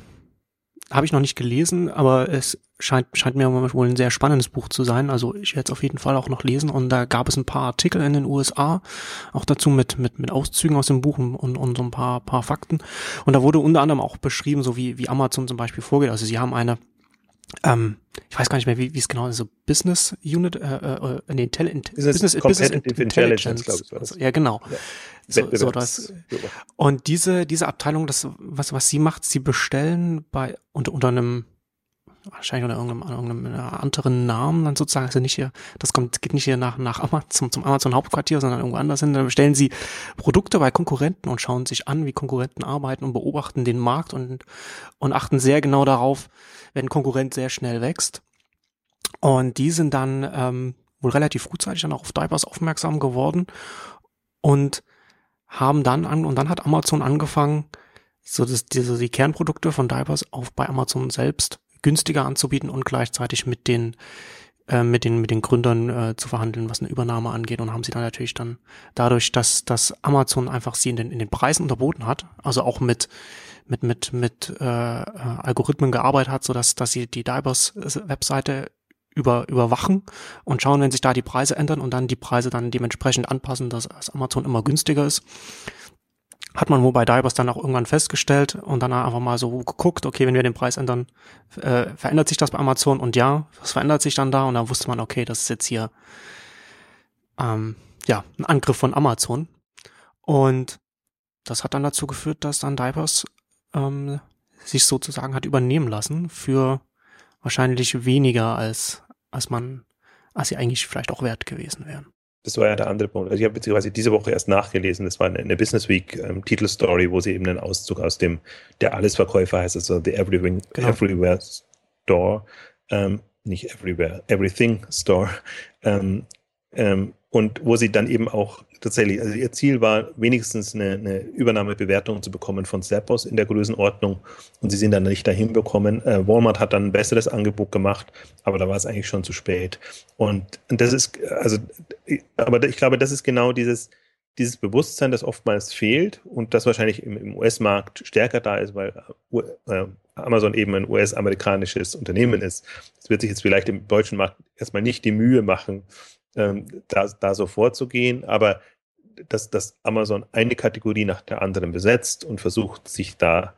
habe ich noch nicht gelesen, aber es scheint, scheint mir wohl ein sehr spannendes Buch zu sein. Also ich werde es auf jeden Fall auch noch lesen. Und da gab es ein paar Artikel in den USA, auch dazu mit, mit, mit Auszügen aus dem Buch und, und so ein paar, paar Fakten. Und da wurde unter anderem auch beschrieben, so wie, wie Amazon zum Beispiel vorgeht. Also sie haben eine, ähm, ich weiß gar nicht mehr, wie, wie es genau ist, so Business Unit, äh, äh, nee, Intelligent, Business, Business, Business Intelligence, Intelligence glaube ich, war das. Ja, genau. Ja. So, so das. Und diese, diese Abteilung, das, was, was sie macht, sie bestellen bei, unter, unter einem, wahrscheinlich unter irgendeinem, irgendeinem anderen Namen dann sozusagen, also nicht hier, das kommt, geht nicht hier nach, nach Amazon, zum Amazon Hauptquartier, sondern irgendwo anders hin, dann bestellen sie Produkte bei Konkurrenten und schauen sich an, wie Konkurrenten arbeiten und beobachten den Markt und, und achten sehr genau darauf, wenn ein Konkurrent sehr schnell wächst. Und die sind dann ähm, wohl relativ frühzeitig dann auch auf Diapers aufmerksam geworden und haben dann an, und dann hat Amazon angefangen, so das, diese, die Kernprodukte von Diapers auch bei Amazon selbst günstiger anzubieten und gleichzeitig mit den äh, mit den mit den Gründern äh, zu verhandeln, was eine Übernahme angeht. Und haben sie dann natürlich dann dadurch, dass dass Amazon einfach sie in den in den Preisen unterboten hat, also auch mit mit mit mit äh, äh Algorithmen gearbeitet hat, so dass dass sie die Divers Webseite über, überwachen und schauen, wenn sich da die Preise ändern und dann die Preise dann dementsprechend anpassen, dass, Amazon immer günstiger ist. Hat man bei Divers dann auch irgendwann festgestellt und dann einfach mal so geguckt, okay, wenn wir den Preis ändern, äh, verändert sich das bei Amazon und ja, was verändert sich dann da? Und dann wusste man, okay, das ist jetzt hier ähm, ja ein Angriff von Amazon. Und das hat dann dazu geführt, dass dann Diapers ähm, sich sozusagen hat übernehmen lassen für wahrscheinlich weniger als, als man, als sie eigentlich vielleicht auch wert gewesen wären. Das war ja der andere Punkt. Also ich habe beziehungsweise diese Woche erst nachgelesen, das war eine, eine Business Week ähm, Titelstory, wo sie eben einen Auszug aus dem, der Allesverkäufer heißt, also The Everywhere, genau. Everywhere Store, ähm, nicht Everywhere, Everything Store, ähm, ähm, und wo sie dann eben auch tatsächlich, also ihr Ziel war, wenigstens eine, eine Übernahmebewertung zu bekommen von Zappos in der Größenordnung und sie sind dann nicht dahin bekommen. Äh, Walmart hat dann ein besseres Angebot gemacht, aber da war es eigentlich schon zu spät. Und das ist, also, aber ich glaube, das ist genau dieses, dieses Bewusstsein, das oftmals fehlt und das wahrscheinlich im, im US-Markt stärker da ist, weil äh, Amazon eben ein US-amerikanisches Unternehmen ist. Es wird sich jetzt vielleicht im deutschen Markt erstmal nicht die Mühe machen, ähm, da, da so vorzugehen, aber dass, dass Amazon eine Kategorie nach der anderen besetzt und versucht, sich da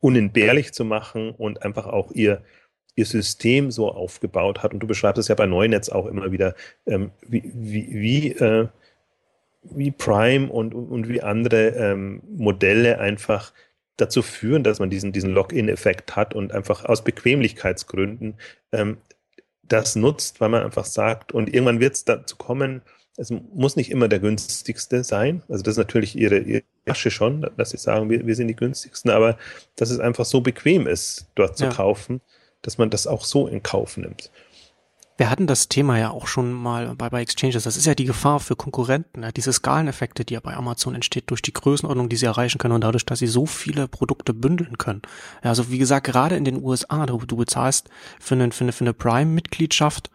unentbehrlich zu machen und einfach auch ihr, ihr System so aufgebaut hat. Und du beschreibst es ja bei Neunetz auch immer wieder, ähm, wie, wie, wie, äh, wie Prime und, und wie andere ähm, Modelle einfach dazu führen, dass man diesen, diesen Login-Effekt hat und einfach aus Bequemlichkeitsgründen ähm, das nutzt, weil man einfach sagt, und irgendwann wird es dazu kommen, es muss nicht immer der günstigste sein. Also das ist natürlich ihre, ihre Asche schon, dass sie sagen, wir, wir sind die günstigsten, aber dass es einfach so bequem ist, dort zu ja. kaufen, dass man das auch so in Kauf nimmt. Wir hatten das Thema ja auch schon mal bei, bei Exchanges. Das ist ja die Gefahr für Konkurrenten, ja, diese Skaleneffekte, die ja bei Amazon entsteht durch die Größenordnung, die sie erreichen können und dadurch, dass sie so viele Produkte bündeln können. Ja, also wie gesagt, gerade in den USA, du, du bezahlst für eine, für eine, für eine Prime-Mitgliedschaft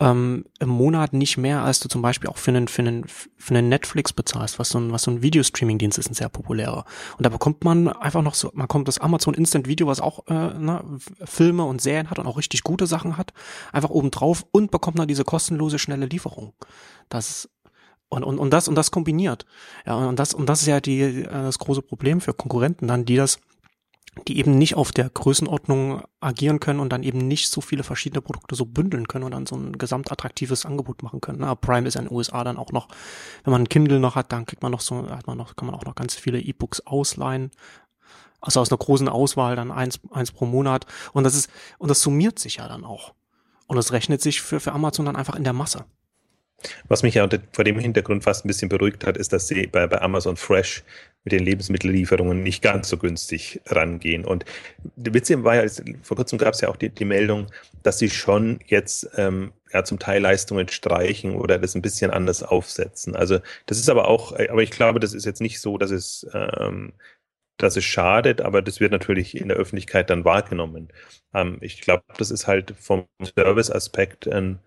ähm, im Monat nicht mehr, als du zum Beispiel auch für einen, für einen, für einen Netflix bezahlst, was so ein, was so ein Videostreaming-Dienst ist, ein sehr populärer. Und da bekommt man einfach noch so, man kommt das Amazon Instant Video, was auch äh, ne, Filme und Serien hat und auch richtig gute Sachen hat, einfach oben drauf und bekommt dann diese kostenlose, schnelle Lieferung. Das und, und, und das und das kombiniert. Ja, und das, und das ist ja die, äh, das große Problem für Konkurrenten dann, die das die eben nicht auf der Größenordnung agieren können und dann eben nicht so viele verschiedene Produkte so bündeln können und dann so ein gesamtattraktives Angebot machen können. Na, Prime ist in den USA dann auch noch, wenn man ein Kindle noch hat, dann kriegt man noch so, hat man noch, kann man auch noch ganz viele E-Books ausleihen. Also aus einer großen Auswahl dann eins, eins pro Monat. Und das ist, und das summiert sich ja dann auch. Und das rechnet sich für, für Amazon dann einfach in der Masse. Was mich ja vor dem Hintergrund fast ein bisschen beruhigt hat, ist, dass sie bei, bei Amazon Fresh mit den Lebensmittellieferungen nicht ganz so günstig rangehen. Und der Witz war ja, vor kurzem gab es ja auch die, die Meldung, dass sie schon jetzt ähm, ja zum Teil Leistungen streichen oder das ein bisschen anders aufsetzen. Also das ist aber auch, aber ich glaube, das ist jetzt nicht so, dass es ähm, dass es schadet, aber das wird natürlich in der Öffentlichkeit dann wahrgenommen. Ähm, ich glaube, das ist halt vom Service-Aspekt ein,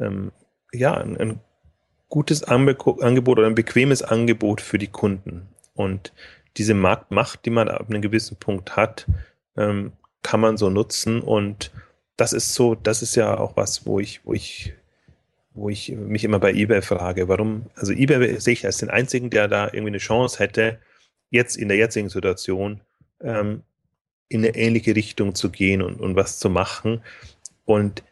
ähm, ja, ein, ein gutes Angebot oder ein bequemes Angebot für die Kunden. Und diese Marktmacht, die man ab einem gewissen Punkt hat, ähm, kann man so nutzen. Und das ist so, das ist ja auch was, wo ich, wo ich, wo ich mich immer bei eBay frage, warum, also eBay sehe ich als den einzigen, der da irgendwie eine Chance hätte, jetzt in der jetzigen Situation ähm, in eine ähnliche Richtung zu gehen und, und was zu machen. Und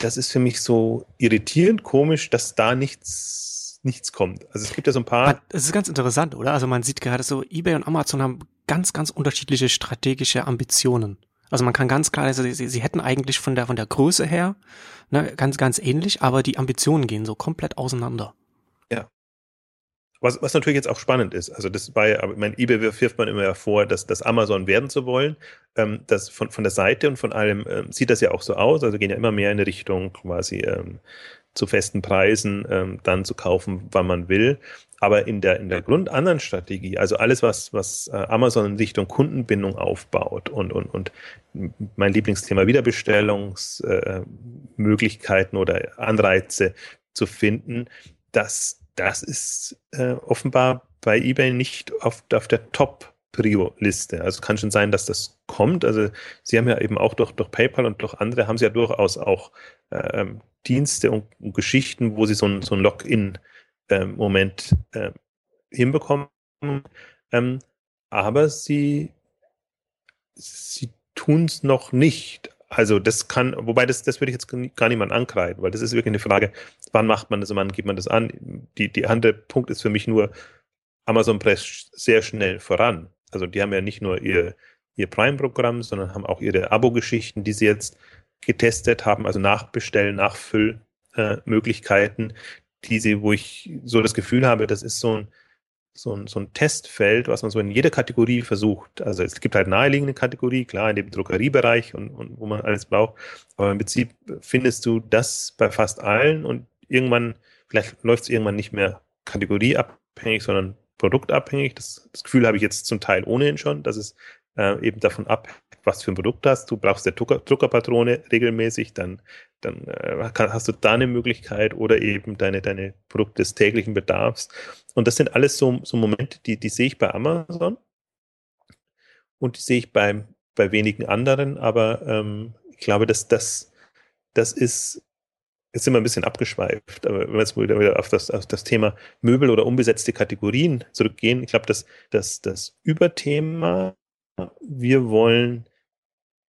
das ist für mich so irritierend komisch, dass da nichts, nichts kommt. Also es gibt ja so ein paar. Es ist ganz interessant, oder? Also man sieht gerade so, eBay und Amazon haben ganz, ganz unterschiedliche strategische Ambitionen. Also man kann ganz klar, also sie, sie hätten eigentlich von der, von der Größe her, ne, ganz, ganz ähnlich, aber die Ambitionen gehen so komplett auseinander. Was, was natürlich jetzt auch spannend ist, also das war ja, mein eBay wirft man immer vor, dass das Amazon werden zu wollen. Ähm, das von, von der Seite und von allem ähm, sieht das ja auch so aus, also gehen ja immer mehr in Richtung quasi ähm, zu festen Preisen ähm, dann zu kaufen, wann man will. Aber in der, in der Grund anderen Strategie, also alles, was, was äh, Amazon in Richtung Kundenbindung aufbaut und, und, und mein Lieblingsthema Wiederbestellungsmöglichkeiten äh, oder Anreize zu finden, das das ist äh, offenbar bei eBay nicht auf, auf der Top-Prio-Liste. Also kann schon sein, dass das kommt. Also sie haben ja eben auch durch, durch PayPal und durch andere haben sie ja durchaus auch äh, Dienste und, und, Geschichten, wo sie so ein, so ein Login-Moment äh, äh, hinbekommen. Ähm, aber sie, sie tun es noch nicht. Also das kann, wobei das, das würde ich jetzt gar niemand ankreiden, weil das ist wirklich eine Frage, wann macht man das und wann geht man das an? Die, die andere Punkt ist für mich nur, Amazon presst sehr schnell voran. Also die haben ja nicht nur ihr, ihr Prime-Programm, sondern haben auch ihre Abo-Geschichten, die sie jetzt getestet haben, also Nachbestellen, Nachfüllmöglichkeiten, äh, die sie, wo ich so das Gefühl habe, das ist so ein, so ein, so ein Testfeld, was man so in jeder Kategorie versucht. Also es gibt halt naheliegende Kategorie, klar, in dem Druckeriebereich und, und wo man alles braucht. Aber im Prinzip findest du das bei fast allen und irgendwann, vielleicht läuft es irgendwann nicht mehr kategorieabhängig, sondern produktabhängig. Das, das Gefühl habe ich jetzt zum Teil ohnehin schon, dass es äh, eben davon abhängt, was für ein Produkt hast. Du brauchst der Drucker, Druckerpatrone regelmäßig, dann, dann äh, kann, hast du da eine Möglichkeit oder eben deine, deine Produkte des täglichen Bedarfs. Und das sind alles so, so Momente, die, die sehe ich bei Amazon und die sehe ich bei, bei wenigen anderen, aber ähm, ich glaube, dass das, das ist jetzt sind wir ein bisschen abgeschweift, aber wenn wir jetzt wieder auf das, auf das Thema Möbel oder unbesetzte Kategorien zurückgehen, ich glaube, dass, dass das Überthema, wir wollen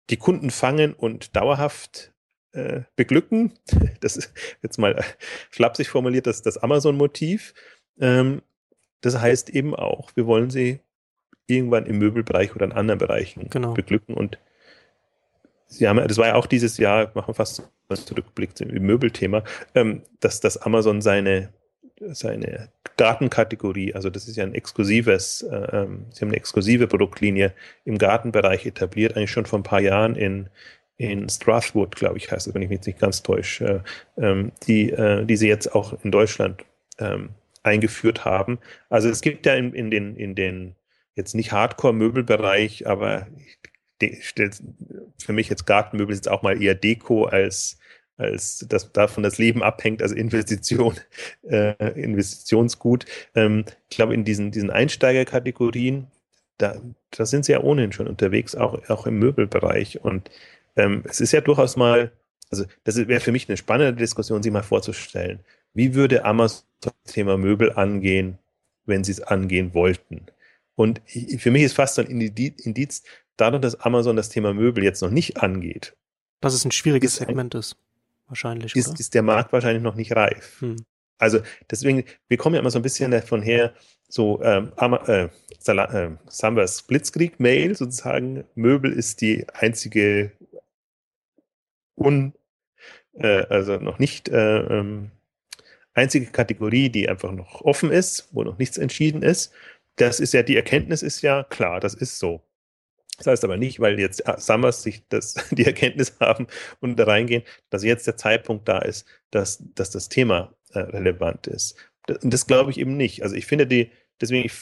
die Kunden fangen und dauerhaft äh, beglücken. [laughs] Das ist jetzt mal flapsig formuliert, das, das Amazon-Motiv. Ähm, das heißt eben auch, wir wollen sie irgendwann im Möbelbereich oder in anderen Bereichen genau. beglücken und Sie haben, das war ja auch dieses Jahr, machen wir fast einen Rückblick im Möbelthema, ähm, dass, dass Amazon seine, seine Gartenkategorie, also das ist ja ein exklusives, äh, ähm, sie haben eine exklusive Produktlinie im Gartenbereich etabliert, eigentlich schon vor ein paar Jahren in, in Strathwood, glaube ich, heißt es, wenn ich mich jetzt nicht ganz täusche, äh, ähm, die, äh, die sie jetzt auch in Deutschland ähm, eingeführt haben. Also es gibt ja in, in den, in den jetzt nicht Hardcore-Möbelbereich, aber ich für mich jetzt Gartenmöbel jetzt auch mal eher Deko als als dass davon das Leben abhängt, also Investition, [laughs] äh, Investitionsgut. Ähm, ich glaube, in diesen, diesen Einsteigerkategorien, da, da sind sie ja ohnehin schon unterwegs, auch, auch im Möbelbereich. Und ähm, es ist ja durchaus mal, also das wäre für mich eine spannende Diskussion, sich mal vorzustellen. Wie würde Amazon das Thema Möbel angehen, wenn sie es angehen wollten? Und für mich ist fast so ein Indiz, dadurch, dass Amazon das Thema Möbel jetzt noch nicht angeht. Dass es ein schwieriges Segment ist, wahrscheinlich. Ist, oder? ist der Markt wahrscheinlich noch nicht reif. Hm. Also deswegen, wir kommen ja immer so ein bisschen davon her, so ähm, äh, äh, Sambas Blitzkrieg-Mail sozusagen, Möbel ist die einzige un, äh, also noch nicht äh, ähm, einzige Kategorie, die einfach noch offen ist, wo noch nichts entschieden ist. Das ist ja, die Erkenntnis ist ja klar, das ist so. Das heißt aber nicht, weil jetzt Summers sich das, [laughs] die Erkenntnis haben und da reingehen, dass jetzt der Zeitpunkt da ist, dass, dass das Thema äh, relevant ist. Das, das glaube ich eben nicht. Also ich finde die, deswegen ich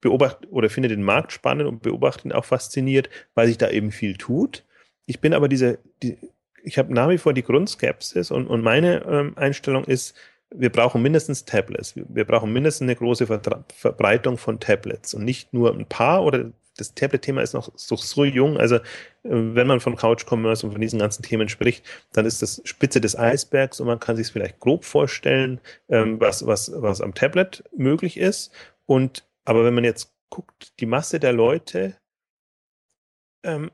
beobachte oder finde den Markt spannend und beobachte ihn auch fasziniert, weil sich da eben viel tut. Ich bin aber diese, die, ich habe nach wie vor die Grundskepsis und, und meine ähm, Einstellung ist, wir brauchen mindestens Tablets. Wir brauchen mindestens eine große Verbreitung von Tablets und nicht nur ein paar oder das Tablet-Thema ist noch so, so jung. Also, äh, wenn man von Couch-Commerce und von diesen ganzen Themen spricht, dann ist das Spitze des Eisbergs und man kann sich vielleicht grob vorstellen, ähm, was, was, was am Tablet möglich ist. Und, aber wenn man jetzt guckt, die Masse der Leute, ähm,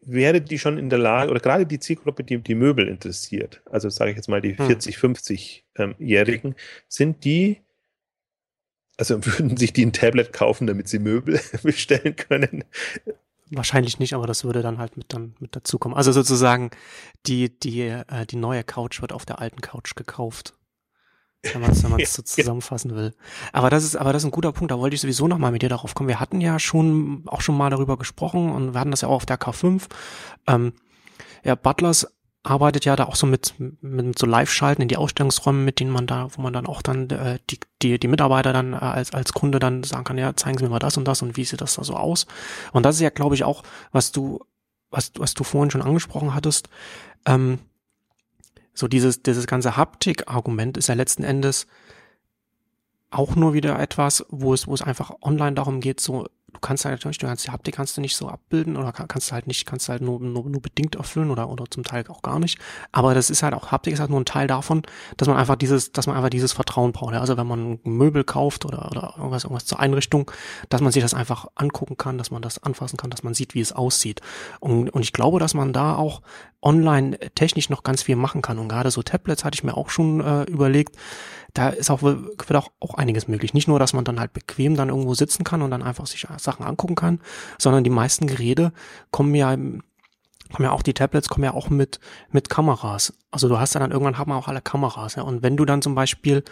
wäre die schon in der Lage, oder gerade die Zielgruppe, die die Möbel interessiert, also sage ich jetzt mal die 40, hm. 50-Jährigen, sind die also würden sich die ein Tablet kaufen, damit sie Möbel [laughs] bestellen können? Wahrscheinlich nicht, aber das würde dann halt mit dann mit dazukommen. Also sozusagen die die äh, die neue Couch wird auf der alten Couch gekauft, wenn man es wenn [laughs] man es so zusammenfassen will. Aber das ist aber das ist ein guter Punkt. Da wollte ich sowieso noch mal mit dir darauf kommen. Wir hatten ja schon auch schon mal darüber gesprochen und wir hatten das ja auch auf der K5. Ähm, ja, Butlers arbeitet ja da auch so mit, mit so Live-Schalten in die Ausstellungsräume, mit denen man da, wo man dann auch dann äh, die, die, die Mitarbeiter dann äh, als, als Kunde dann sagen kann, ja, zeigen Sie mir mal das und das und wie sieht das da so aus. Und das ist ja, glaube ich, auch, was du, was, was du vorhin schon angesprochen hattest, ähm, so dieses, dieses ganze Haptik-Argument ist ja letzten Endes auch nur wieder etwas, wo es, wo es einfach online darum geht, so du kannst halt natürlich, du kannst die Haptik kannst du nicht so abbilden oder kannst du halt nicht, kannst du halt nur, nur, nur bedingt erfüllen oder, oder zum Teil auch gar nicht. Aber das ist halt auch, Haptik ist halt nur ein Teil davon, dass man einfach dieses, dass man einfach dieses Vertrauen braucht. Also wenn man Möbel kauft oder, oder irgendwas, irgendwas zur Einrichtung, dass man sich das einfach angucken kann, dass man das anfassen kann, dass man sieht, wie es aussieht. Und, und ich glaube, dass man da auch online technisch noch ganz viel machen kann. Und gerade so Tablets hatte ich mir auch schon äh, überlegt, da ist auch, wird auch, auch einiges möglich. Nicht nur, dass man dann halt bequem dann irgendwo sitzen kann und dann einfach sich Sachen angucken kann, sondern die meisten Geräte kommen ja kommen ja auch die Tablets kommen ja auch mit mit Kameras. Also du hast ja dann irgendwann haben auch alle Kameras, ja. Und wenn du dann zum Beispiel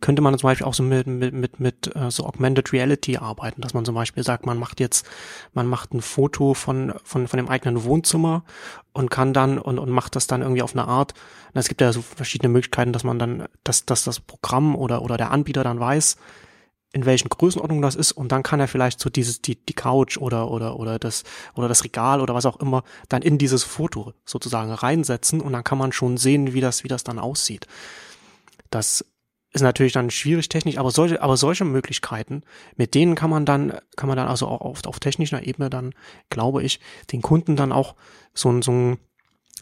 könnte man zum Beispiel auch so mit mit mit mit äh, so Augmented Reality arbeiten, dass man zum Beispiel sagt, man macht jetzt man macht ein Foto von von von dem eigenen Wohnzimmer und kann dann und und macht das dann irgendwie auf eine Art. Es gibt ja so verschiedene Möglichkeiten, dass man dann dass dass das Programm oder oder der Anbieter dann weiß, in welchen Größenordnungen das ist und dann kann er vielleicht so dieses die die Couch oder oder oder das oder das Regal oder was auch immer dann in dieses Foto sozusagen reinsetzen und dann kann man schon sehen, wie das wie das dann aussieht. Das ist natürlich dann schwierig technisch, aber solche aber solche Möglichkeiten, mit denen kann man dann kann man dann also auch auf, auf technischer Ebene dann glaube ich den Kunden dann auch so ein so ein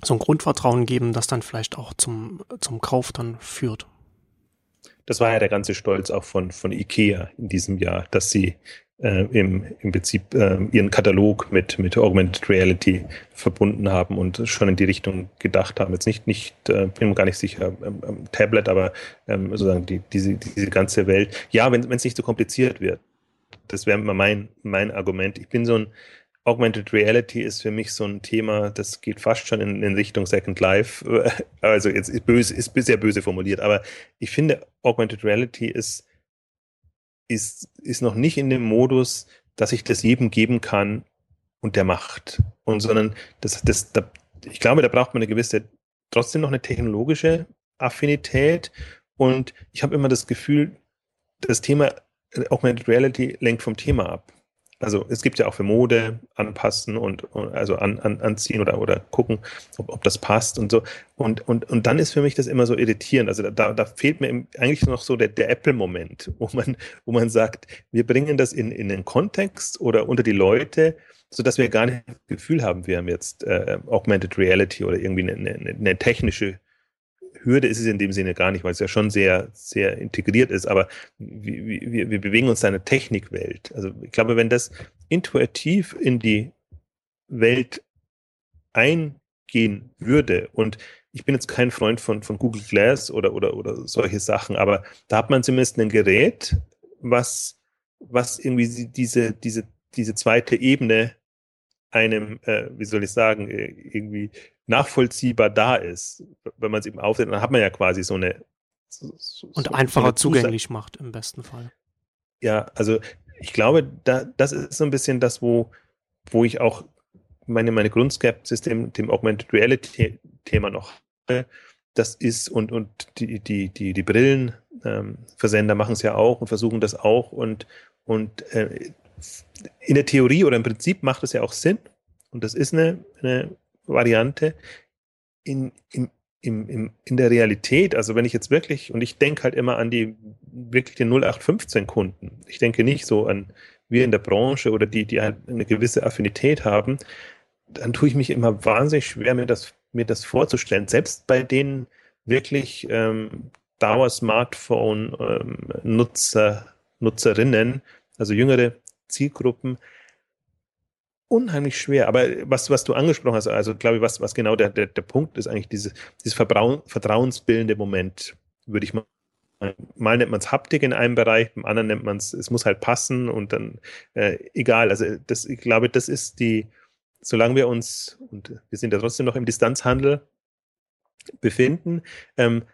so ein Grundvertrauen geben, das dann vielleicht auch zum zum Kauf dann führt das war ja der ganze Stolz auch von, von IKEA in diesem Jahr, dass sie äh, im, im Prinzip äh, ihren Katalog mit, mit Augmented Reality verbunden haben und schon in die Richtung gedacht haben. Jetzt nicht, nicht äh, bin mir gar nicht sicher, ähm, ähm, Tablet, aber ähm, sozusagen die, diese, diese ganze Welt. Ja, wenn es nicht so kompliziert wird. Das wäre mein, mein Argument. Ich bin so ein Augmented Reality ist für mich so ein Thema, das geht fast schon in, in Richtung Second Life. [laughs] Also jetzt ist böse, ist sehr böse formuliert, aber ich finde, Augmented Reality ist, ist, ist noch nicht in dem Modus, dass ich das jedem geben kann und der macht. Und sondern das, das, da, ich glaube, da braucht man eine gewisse, trotzdem noch eine technologische Affinität. Und ich habe immer das Gefühl, das Thema Augmented Reality lenkt vom Thema ab also es gibt ja auch für Mode anpassen und, also an, an, anziehen oder, oder gucken, ob, ob das passt und so. Und, und, und dann ist für mich das immer so irritierend. Also da, da fehlt mir eigentlich noch so der, der Apple-Moment, wo man, wo man sagt, wir bringen das in, in den Kontext oder unter die Leute, so dass wir gar nicht das Gefühl haben, wir haben jetzt äh, Augmented Reality oder irgendwie eine, eine, eine technische Hürde ist es in dem Sinne gar nicht, weil es ja schon sehr, sehr integriert ist, aber wir, wir, wir bewegen uns in einer Technikwelt. Also ich glaube, wenn das intuitiv in die Welt eingehen würde und ich bin jetzt kein Freund von, von Google Glass oder, oder, oder solche Sachen, aber da hat man zumindest ein Gerät, was, was irgendwie diese, diese, diese zweite Ebene einem, äh, wie soll ich sagen, äh, irgendwie nachvollziehbar da ist, wenn man es eben aufsetzt, dann hat man ja quasi so eine so, so, und einfacher so zugänglich macht im besten Fall. Ja, also ich glaube, da, das ist so ein bisschen das, wo, wo ich auch meine, meine Grundskepsis dem, dem Augmented Reality Thema noch das ist und, und die, die, die, die Brillenversender ähm, machen es ja auch und versuchen das auch und, und äh, in der Theorie oder im Prinzip macht es ja auch Sinn und das ist eine, eine Variante. In, in, im, im, in der Realität, also wenn ich jetzt wirklich, und ich denke halt immer an die wirklich den 0815 Kunden, ich denke nicht so an wir in der Branche oder die, die halt eine gewisse Affinität haben, dann tue ich mich immer wahnsinnig schwer, mir das, mir das vorzustellen. Selbst bei den wirklich ähm, Dauer-Smartphone-Nutzer, ähm, Nutzerinnen, also jüngere Zielgruppen, unheimlich schwer. Aber was, was du angesprochen hast, also glaube ich, was, was genau der, der, der Punkt ist, eigentlich dieses, dieses Vertrauen, vertrauensbildende Moment, würde ich mal. Mal nennt man es Haptik in einem Bereich, im anderen nennt man es, es muss halt passen und dann äh, egal. Also das, ich glaube, das ist die, solange wir uns, und wir sind ja trotzdem noch im Distanzhandel befinden, ähm,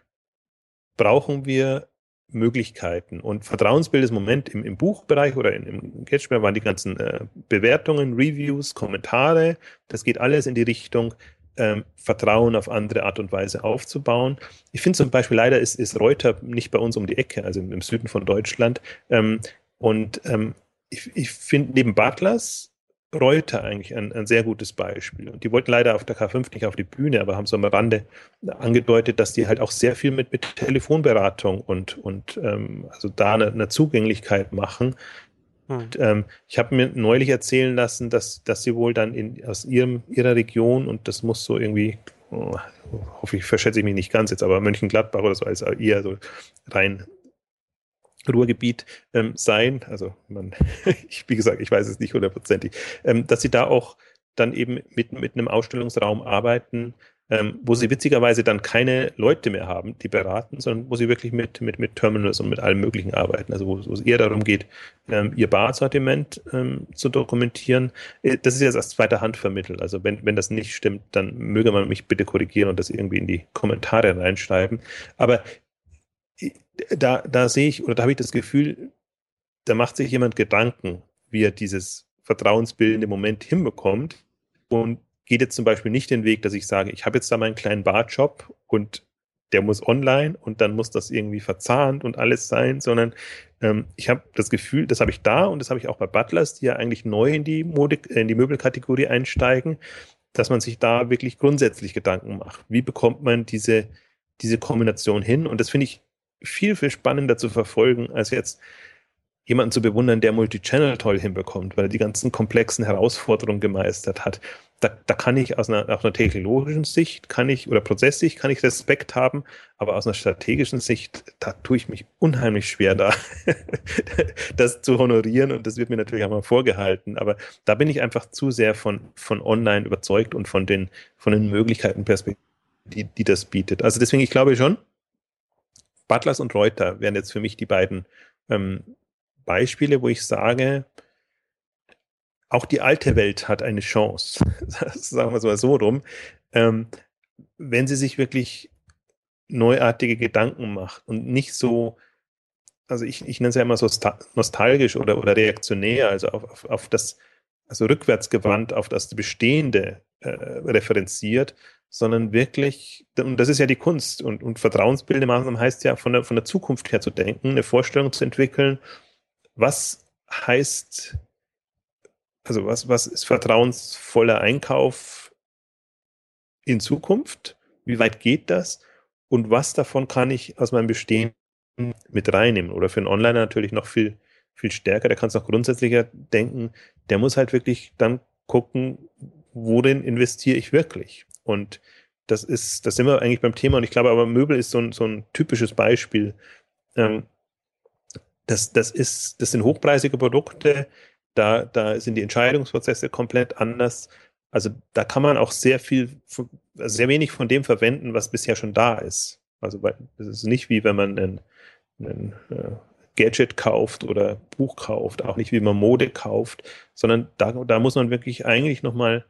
brauchen wir Möglichkeiten. Und Vertrauensbild im Moment im, im Buchbereich oder in, im Catchbereich waren die ganzen äh, Bewertungen, Reviews, Kommentare. Das geht alles in die Richtung, ähm, Vertrauen auf andere Art und Weise aufzubauen. Ich finde zum Beispiel, leider ist, ist Reuter nicht bei uns um die Ecke, also im, im Süden von Deutschland. Ähm, und ähm, ich, ich finde neben Butlers Reuter eigentlich ein, ein, sehr gutes Beispiel. Und die wollten leider auf der K5 nicht auf die Bühne, aber haben so am Rande angedeutet, dass die halt auch sehr viel mit, mit Telefonberatung und, und ähm, also da eine, eine Zugänglichkeit machen. Hm. Und, ähm, ich habe mir neulich erzählen lassen, dass, dass sie wohl dann in, aus ihrem, ihrer Region, und das muss so irgendwie, oh, hoffe ich, verschätze ich mich nicht ganz jetzt, aber Mönchengladbach oder so als eher so rein Ruhrgebiet ähm, sein. Also man, [laughs] ich, wie gesagt, ich weiß es nicht hundertprozentig, ähm, dass sie da auch dann eben mit, mit einem Ausstellungsraum arbeiten, ähm, wo sie witzigerweise dann keine Leute mehr haben, die beraten, sondern wo sie wirklich mit, mit, mit Terminals und mit allem Möglichen arbeiten. Also wo, wo es eher darum geht, ähm, ihr Barsortiment ähm, zu dokumentieren. Äh, das ist jetzt aus zweiter Hand vermittelt. Also wenn, wenn das nicht stimmt, dann möge man mich bitte korrigieren und das irgendwie in die Kommentare reinschreiben. Aber da, da sehe ich oder da habe ich das Gefühl, da macht sich jemand Gedanken, wie er dieses vertrauensbildende Moment hinbekommt und geht jetzt zum Beispiel nicht den Weg, dass ich sage, ich habe jetzt da meinen kleinen Barjob und der muss online und dann muss das irgendwie verzahnt und alles sein, sondern ähm, ich habe das Gefühl, das habe ich da und das habe ich auch bei Butlers, die ja eigentlich neu in die Mode, äh, in die Möbelkategorie einsteigen, dass man sich da wirklich grundsätzlich Gedanken macht. Wie bekommt man diese, diese Kombination hin? Und das finde ich viel, viel spannender zu verfolgen, als jetzt jemanden zu bewundern, der Multichannel toll hinbekommt, weil er die ganzen komplexen Herausforderungen gemeistert hat. Da, da kann ich aus einer, aus einer technologischen Sicht, kann ich, oder Prozesssicht, kann ich Respekt haben, aber aus einer strategischen Sicht, da tue ich mich unheimlich schwer, da [laughs] das zu honorieren und das wird mir natürlich auch mal vorgehalten. Aber da bin ich einfach zu sehr von, von online überzeugt und von den, von den Möglichkeiten, die, die das bietet. Also deswegen, ich glaube schon, Butlers und Reuter wären jetzt für mich die beiden ähm, Beispiele, wo ich sage, auch die alte Welt hat eine Chance, [laughs] sagen wir es mal so rum, ähm, wenn sie sich wirklich neuartige Gedanken macht und nicht so, also ich, ich nenne es ja immer so nostalgisch oder, oder reaktionär, also auf, auf, auf das, also rückwärtsgewandt auf das Bestehende äh, referenziert, sondern wirklich, und das ist ja die Kunst und, und vertrauensbildende Maßnahmen heißt ja, von der, von der Zukunft her zu denken, eine Vorstellung zu entwickeln was heißt, also was, was ist vertrauensvoller Einkauf in Zukunft? Wie weit geht das? Und was davon kann ich aus meinem Bestehen mit reinnehmen? Oder für einen Onliner natürlich noch viel, viel stärker, der kann es noch grundsätzlicher denken. Der muss halt wirklich dann gucken, worin investiere ich wirklich? Und das ist, das sind wir eigentlich beim Thema. Und ich glaube aber, Möbel ist so ein, so ein typisches Beispiel. Ähm, das, das ist, das sind hochpreisige Produkte, da, da sind die Entscheidungsprozesse komplett anders. Also da kann man auch sehr viel, sehr wenig von dem verwenden, was bisher schon da ist. Also es ist nicht wie wenn man ein, ein äh, Gadget kauft oder Buch kauft, auch nicht wie man Mode kauft, sondern da, da muss man wirklich eigentlich nochmal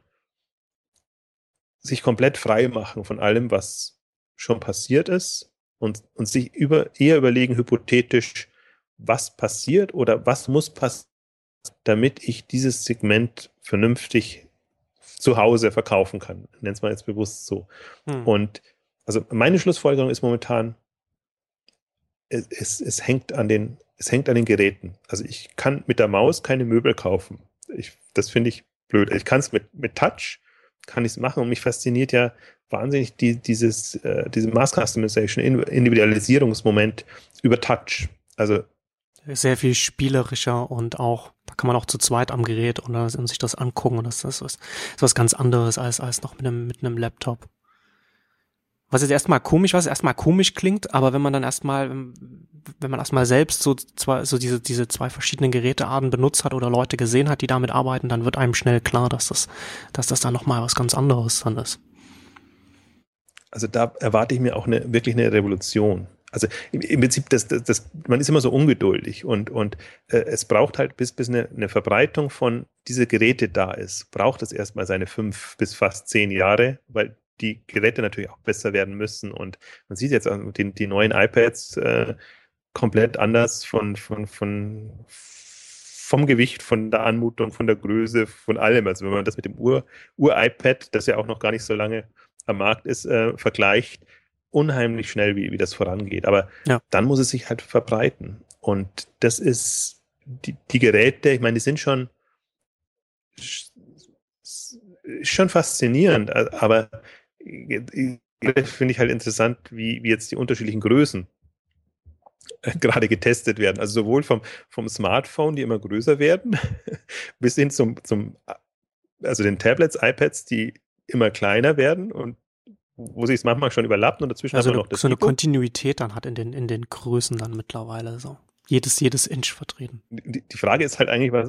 sich komplett frei machen von allem, was schon passiert ist und, und sich über, eher überlegen, hypothetisch, was passiert oder was muss passieren, damit ich dieses Segment vernünftig zu Hause verkaufen kann. Nenn es mal jetzt bewusst so. Hm. Und also meine Schlussfolgerung ist momentan, es, es, es, hängt an den, es hängt an den Geräten. Also ich kann mit der Maus keine Möbel kaufen. Ich, das finde ich blöd. Ich kann es mit, mit Touch, kann ich es machen und mich fasziniert ja wahnsinnig die, dieses, äh, diese Mass Customization, Individualisierungsmoment über Touch. Also sehr viel spielerischer und auch, da kann man auch zu zweit am Gerät und, sich das angucken und das, das ist, ist was ganz anderes als, als noch mit einem, mit einem Laptop. Was jetzt erstmal komisch, was erstmal komisch klingt, aber wenn man dann erstmal, wenn man erstmal selbst so zwei, so diese, diese zwei verschiedenen Gerätearten benutzt hat oder Leute gesehen hat, die damit arbeiten, dann wird einem schnell klar, dass das, dass das dann nochmal was ganz anderes dann ist. Also da erwarte ich mir auch eine, wirklich eine Revolution. Also im, Prinzip, das, das, das, man ist immer so ungeduldig und, und äh, es braucht halt, bis, bis eine, eine Verbreitung von diese Geräte da ist, braucht es erstmal seine fünf bis fast zehn Jahre, weil die Geräte natürlich auch besser werden müssen. Und man sieht jetzt auch die, die neuen iPads äh, komplett anders von, von, von, vom Gewicht, von der Anmutung, von der Größe, von allem. Also wenn man das mit dem Ur-iPad, das ja auch noch gar nicht so lange am Markt ist, äh, vergleicht, unheimlich schnell, wie, wie das vorangeht. Aber ja. dann muss es sich halt verbreiten. Und das ist die, die Geräte, ich meine, die sind schon, schon faszinierend, aber finde ich halt interessant, wie, wie jetzt die unterschiedlichen Größen [laughs] gerade getestet werden. Also sowohl vom, vom Smartphone, die immer größer werden, [laughs] bis hin zum, zum, also den Tablets, iPads, die immer kleiner werden und wo sich es manchmal schon überlappt und dazwischen also noch das so eine Kontinuität dann hat in den, in den Größen dann mittlerweile so. Jedes, jedes Inch vertreten. Die, die Frage ist halt eigentlich, was,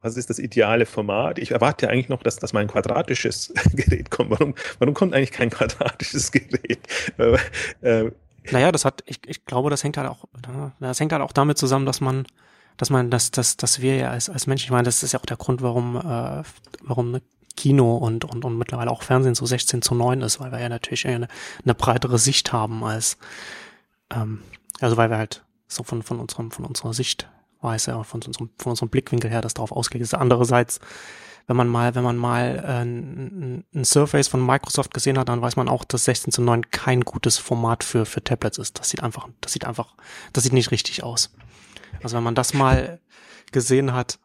was, ist das ideale Format? Ich erwarte eigentlich noch, dass, dass mal ein quadratisches [laughs] Gerät kommt. Warum, warum kommt eigentlich kein quadratisches [laughs] Gerät? äh, naja, das hat, ich, ich glaube, das hängt halt auch, das hängt halt auch damit zusammen, dass man, dass man, dass, dass, dass wir ja als, als Menschen, ich meine, das ist ja auch der Grund, warum, äh, warum Kino und, und, und mittlerweile auch Fernsehen so 16 zu 9 ist, weil wir ja natürlich eine, eine breitere Sicht haben als, ähm, also weil wir halt so von, von unserem, von unserer Sichtweise, von unserem, von unserem Blickwinkel her das darauf ausgelegt ist. Andererseits, wenn man mal, wenn man mal äh, ein, Surface von Microsoft gesehen hat, dann weiß man auch, dass 16 zu 9 kein gutes Format für, für Tablets ist. Das sieht einfach, das sieht einfach, das sieht nicht richtig aus. Also wenn man das mal gesehen hat,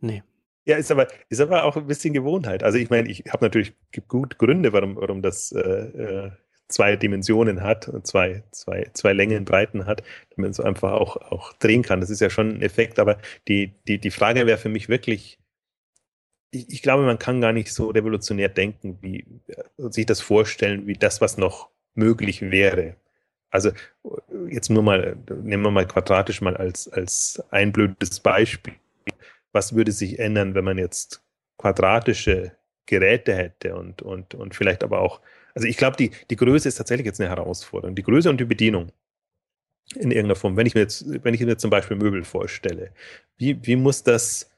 nee. Ja, ist aber, ist aber auch ein bisschen Gewohnheit. Also ich meine, ich habe natürlich gut Gründe, warum, warum das äh, äh zwei Dimensionen hat, zwei, zwei, zwei Längen, Breiten hat, damit man es einfach auch, auch drehen kann. Das ist ja schon ein Effekt, aber die, die, die Frage wäre für mich wirklich, ich, ich glaube, man kann gar nicht so revolutionär denken, wie sich das vorstellen, wie das, was noch möglich wäre. Also jetzt nur mal, nehmen wir mal quadratisch mal als, als ein blödes Beispiel. Was würde sich ändern, wenn man jetzt quadratische Geräte hätte und, und, und vielleicht aber auch also ich glaube, die, die Größe ist tatsächlich jetzt eine Herausforderung. Die Größe und die Bedienung in irgendeiner Form. Wenn ich mir jetzt, wenn ich mir zum Beispiel Möbel vorstelle, wie, wie muss das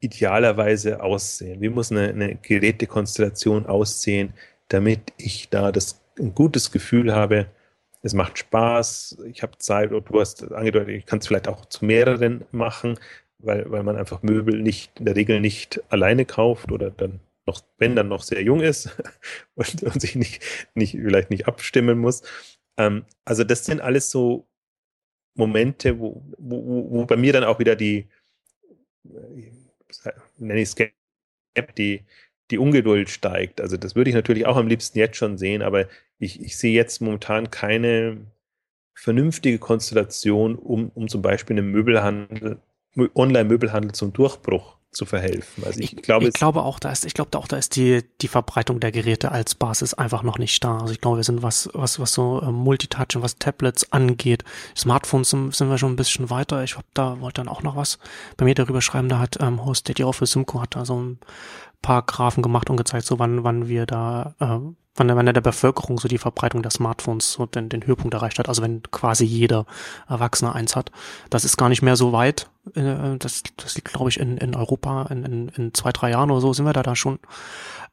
idealerweise aussehen? Wie muss eine, eine Gerätekonstellation aussehen, damit ich da das, ein gutes Gefühl habe, es macht Spaß, ich habe Zeit, und du hast angedeutet, ich kann es vielleicht auch zu mehreren machen, weil, weil man einfach Möbel nicht in der Regel nicht alleine kauft oder dann noch, wenn dann noch sehr jung ist [laughs] und, und sich nicht, nicht, vielleicht nicht abstimmen muss. Ähm, also das sind alles so Momente, wo, wo, wo bei mir dann auch wieder die, äh, nenne ich es die, die Ungeduld steigt. Also das würde ich natürlich auch am liebsten jetzt schon sehen, aber ich, ich sehe jetzt momentan keine vernünftige Konstellation, um, um zum Beispiel einen Möbelhandel, Online-Möbelhandel zum Durchbruch zu verhelfen. Also ich, ich glaube, ich glaube auch, da ist, ich glaube auch, da ist die die Verbreitung der Geräte als Basis einfach noch nicht da. Also ich glaube, wir sind was was was so äh, Multitouch und was Tablets angeht, Smartphones sind, sind wir schon ein bisschen weiter. Ich hab, da wollte dann auch noch was bei mir darüber schreiben. Da hat ähm, Host Daddy auch für Simco hat da so ein paar Graphen gemacht und gezeigt, so wann wann wir da äh, wann, wann der Bevölkerung so die Verbreitung der Smartphones so den, den Höhepunkt erreicht hat, also wenn quasi jeder Erwachsene eins hat. Das ist gar nicht mehr so weit. Äh, das, das liegt, glaube ich, in, in Europa in, in, in zwei, drei Jahren oder so sind wir da da schon.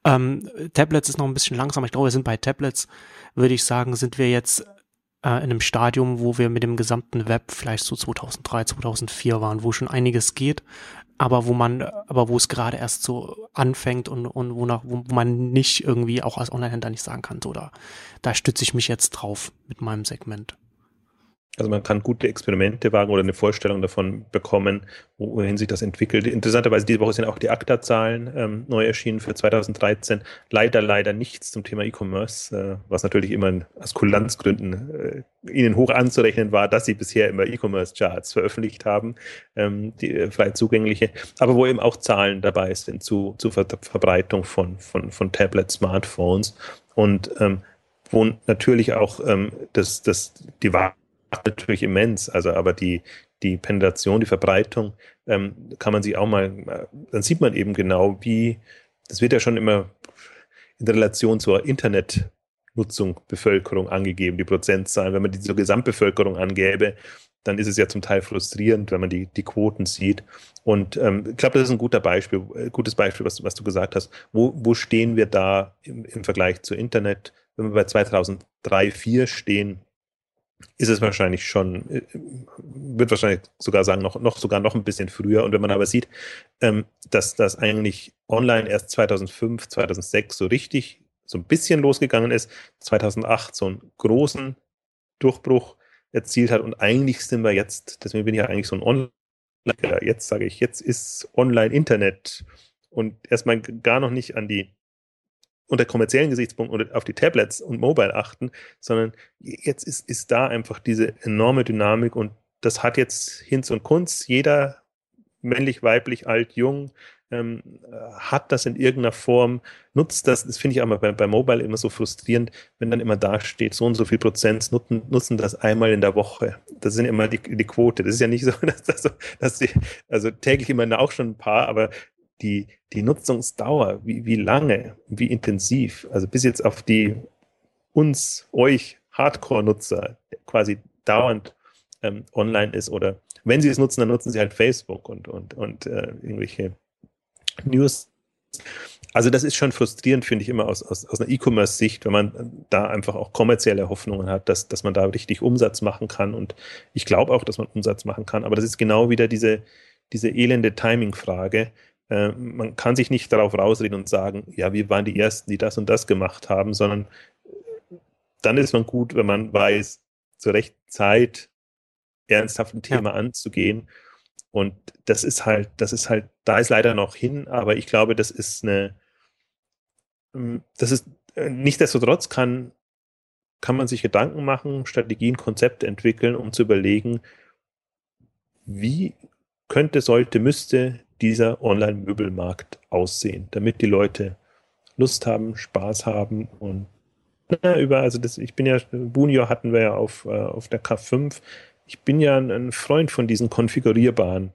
Ähm, Tablets ist noch ein bisschen langsamer. Ich glaube, wir sind bei Tablets, würde ich sagen, sind wir jetzt äh, in einem Stadium, wo wir mit dem gesamten Web vielleicht so 2003, 2004 waren, wo schon einiges geht aber wo man, aber wo es gerade erst so anfängt und, und wo, nach, wo man nicht irgendwie auch als Online-Händler nicht sagen kann, so da, da stütze ich mich jetzt drauf mit meinem Segment. Also man kann gute Experimente wagen oder eine Vorstellung davon bekommen, wohin sich das entwickelt. Interessanterweise diese Woche sind auch die ACTA-Zahlen ähm, neu erschienen für 2013. Leider, leider nichts zum Thema E-Commerce, äh, was natürlich immer aus Kulanzgründen äh, ihnen hoch anzurechnen war, dass sie bisher immer E-Commerce-Charts veröffentlicht haben, ähm, die äh, frei zugängliche, aber wo eben auch Zahlen dabei sind zu, zu Ver Verbreitung von, von, von Tablets, Smartphones und ähm, wo natürlich auch ähm, das, das, die Wahl natürlich immens. Also, aber die, die Penetration, die Verbreitung, ähm, kann man sich auch mal, dann sieht man eben genau, wie, das wird ja schon immer in Relation zur Internetnutzung Bevölkerung angegeben, die Prozentzahlen. Wenn man die zur Gesamtbevölkerung angäbe, dann ist es ja zum Teil frustrierend, wenn man die, die Quoten sieht. Und ähm, ich glaube, das ist ein guter Beispiel, äh, gutes Beispiel, was, was du gesagt hast. Wo, wo stehen wir da im, im Vergleich zu Internet? Wenn wir bei 2003, 2004 stehen, ist es wahrscheinlich schon, äh, wird wahrscheinlich sogar sagen, noch, noch sogar noch ein bisschen früher. Und wenn man aber sieht, ähm, dass das eigentlich online erst 2005, 2006 so richtig, so ein bisschen losgegangen ist, 2008 so einen großen Durchbruch erzielt hat und eigentlich sind wir jetzt, deswegen bin ich ja eigentlich so ein Online, jetzt sage ich, jetzt ist Online-Internet und erstmal gar noch nicht an die unter kommerziellen Gesichtspunkten auf die Tablets und Mobile achten, sondern jetzt ist, ist da einfach diese enorme Dynamik und das hat jetzt Hinz und Kunst. Jeder, männlich, weiblich, alt, jung, ähm, hat das in irgendeiner Form, nutzt das, das finde ich aber bei, bei Mobile immer so frustrierend, wenn dann immer da steht, so und so viel Prozent nutzen, nutzen das einmal in der Woche. Das sind immer die, die Quote. Das ist ja nicht so, [laughs] dass, dass, dass die, also täglich immer auch schon ein paar, aber die, die Nutzungsdauer, wie, wie lange, wie intensiv, also bis jetzt auf die uns, euch Hardcore-Nutzer quasi dauernd ähm, online ist oder wenn sie es nutzen, dann nutzen sie halt Facebook und, und, und äh, irgendwelche News. Also das ist schon frustrierend, finde ich immer aus, aus, aus einer E-Commerce-Sicht, wenn man da einfach auch kommerzielle Hoffnungen hat, dass, dass man da richtig Umsatz machen kann. Und ich glaube auch, dass man Umsatz machen kann. Aber das ist genau wieder diese, diese elende Timing-Frage. Äh, man kann sich nicht darauf rausreden und sagen, ja, wir waren die Ersten, die das und das gemacht haben, sondern dann ist man gut, wenn man weiß, zur rechten Zeit ernsthaft ein Thema ja. anzugehen. Und das ist halt, das ist halt, da ist leider noch hin, aber ich glaube, das ist eine, ähm, das ist, äh, nichtsdestotrotz kann, kann man sich Gedanken machen, Strategien, Konzepte entwickeln, um zu überlegen, wie könnte, sollte, müsste dieser Online-Möbelmarkt aussehen, damit die Leute Lust haben, Spaß haben und na, über, also das, ich bin ja, Bunio hatten wir ja auf, äh, auf der K5. Ich bin ja ein, ein Freund von diesen konfigurierbaren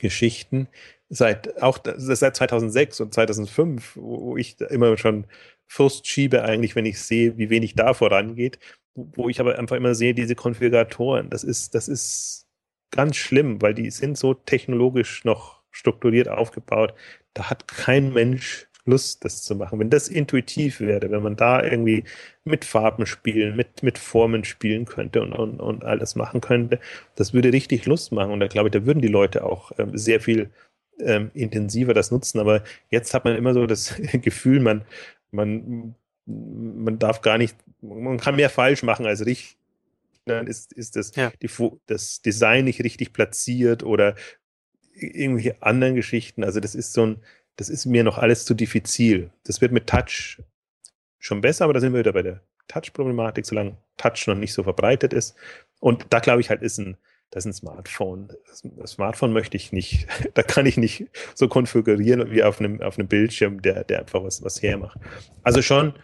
Geschichten. Seit, auch seit 2006 und 2005, wo ich immer schon Frust schiebe eigentlich, wenn ich sehe, wie wenig da vorangeht, wo ich aber einfach immer sehe, diese Konfiguratoren, das ist, das ist ganz schlimm, weil die sind so technologisch noch strukturiert aufgebaut. Da hat kein Mensch Lust, das zu machen. Wenn das intuitiv wäre, wenn man da irgendwie mit Farben spielen, mit, mit Formen spielen könnte und, und, und alles machen könnte, das würde richtig Lust machen. Und da glaube ich, da würden die Leute auch ähm, sehr viel ähm, intensiver das nutzen. Aber jetzt hat man immer so das [laughs] Gefühl, man, man, man darf gar nicht, man kann mehr falsch machen als richtig. Dann ist, ist das, ja. die, das Design nicht richtig platziert oder irgendwelche anderen Geschichten. Also das ist so ein, das ist mir noch alles zu diffizil. Das wird mit Touch schon besser, aber da sind wir wieder bei der Touch-Problematik, solange Touch noch nicht so verbreitet ist. Und da glaube ich halt, ist ein, das ist ein Smartphone. Das Smartphone möchte ich nicht, [laughs] da kann ich nicht so konfigurieren wie auf einem, auf einem Bildschirm, der, der einfach was, was hermacht. Also schon,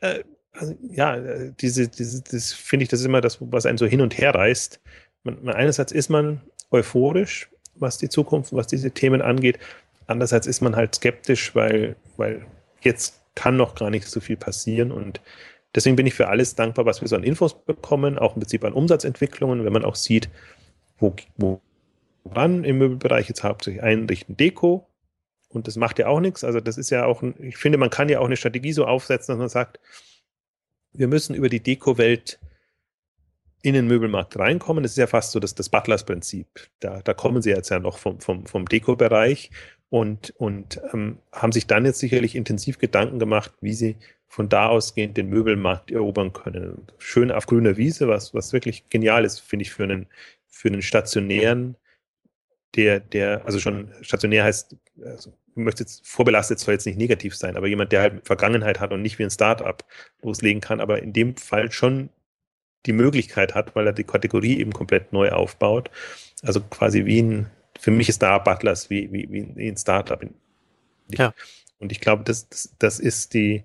äh, also, ja, diese, diese, das finde ich, das ist immer das, was einen so hin und her reißt. Man, man, einerseits ist man euphorisch, was die Zukunft, was diese Themen angeht. Andererseits ist man halt skeptisch, weil, weil jetzt kann noch gar nicht so viel passieren und deswegen bin ich für alles dankbar, was wir so an Infos bekommen, auch im Prinzip an Umsatzentwicklungen, wenn man auch sieht, wo, wo wann im Möbelbereich jetzt hauptsächlich einrichten Deko und das macht ja auch nichts. Also das ist ja auch, ich finde, man kann ja auch eine Strategie so aufsetzen, dass man sagt, wir müssen über die Deko-Welt in den Möbelmarkt reinkommen. Das ist ja fast so das, das Butlers-Prinzip. Da, da kommen sie jetzt ja noch vom, vom, vom Deko-Bereich und, und ähm, haben sich dann jetzt sicherlich intensiv Gedanken gemacht, wie sie von da ausgehend den Möbelmarkt erobern können. Schön auf grüner Wiese, was, was wirklich genial ist, finde ich, für einen, für einen stationären, der, der, also schon stationär heißt, also möchte jetzt vorbelastet soll jetzt nicht negativ sein, aber jemand, der halt Vergangenheit hat und nicht wie ein Startup loslegen kann, aber in dem Fall schon die Möglichkeit hat, weil er die Kategorie eben komplett neu aufbaut. Also quasi wie ein, für mich ist da Butlers wie, wie, wie ein Startup. Ja. Und ich glaube, das, das, das ist die.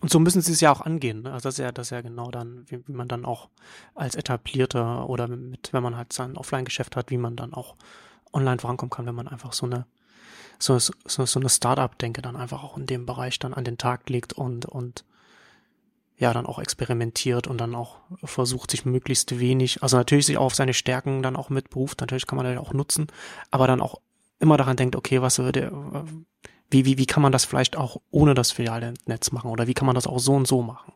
Und so müssen sie es ja auch angehen. Ne? Also das ist ja, das ist ja genau dann, wie, wie man dann auch als etablierter oder mit, wenn man halt sein Offline-Geschäft hat, wie man dann auch online vorankommen kann, wenn man einfach so eine so, so, so eine Startup-Denke dann einfach auch in dem Bereich dann an den Tag legt und, und ja dann auch experimentiert und dann auch versucht, sich möglichst wenig, also natürlich sich auch auf seine Stärken dann auch mit beruft, natürlich kann man das auch nutzen, aber dann auch immer daran denkt, okay, was würde, wie, wie, wie kann man das vielleicht auch ohne das filiale Netz machen oder wie kann man das auch so und so machen?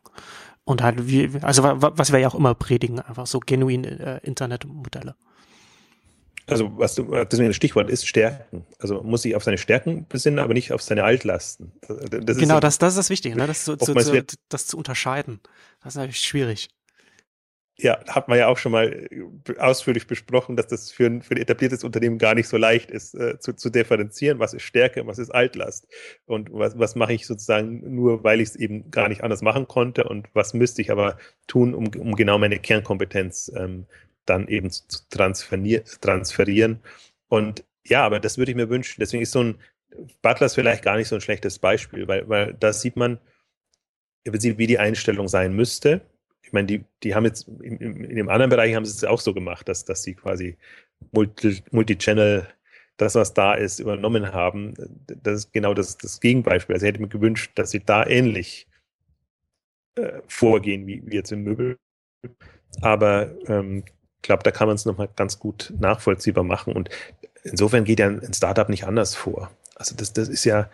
Und halt, wie, also was wir ja auch immer predigen, einfach so genuine äh, Internetmodelle also was du, das ein Stichwort ist, Stärken. Also muss sich auf seine Stärken besinnen, aber nicht auf seine Altlasten. Das genau, das, das ist das Wichtige, ne? das, zu, zu, zu, das zu unterscheiden. Das ist natürlich schwierig. Ja, hat man ja auch schon mal ausführlich besprochen, dass das für ein, für ein etabliertes Unternehmen gar nicht so leicht ist, äh, zu, zu differenzieren, was ist Stärke, was ist Altlast und was, was mache ich sozusagen nur, weil ich es eben gar nicht anders machen konnte und was müsste ich aber tun, um, um genau meine Kernkompetenz ähm, dann eben zu transferieren. Und Ja, aber das würde ich mir wünschen. Deswegen ist so ein Butler ist vielleicht gar nicht so ein schlechtes Beispiel, weil, weil da sieht man, wie die Einstellung sein müsste. Ich meine, die, die haben jetzt in, in dem anderen Bereich haben sie es auch so gemacht, dass, dass sie quasi Multi, Multi-Channel, das, was da ist, übernommen haben. Das ist genau das, das Gegenbeispiel. Also ich hätte mir gewünscht, dass sie da ähnlich äh, vorgehen wie, wie jetzt im Möbel. Aber ähm, ich glaube, da kann man es nochmal ganz gut nachvollziehbar machen. Und insofern geht ja ein Startup nicht anders vor. Also das, das ist ja,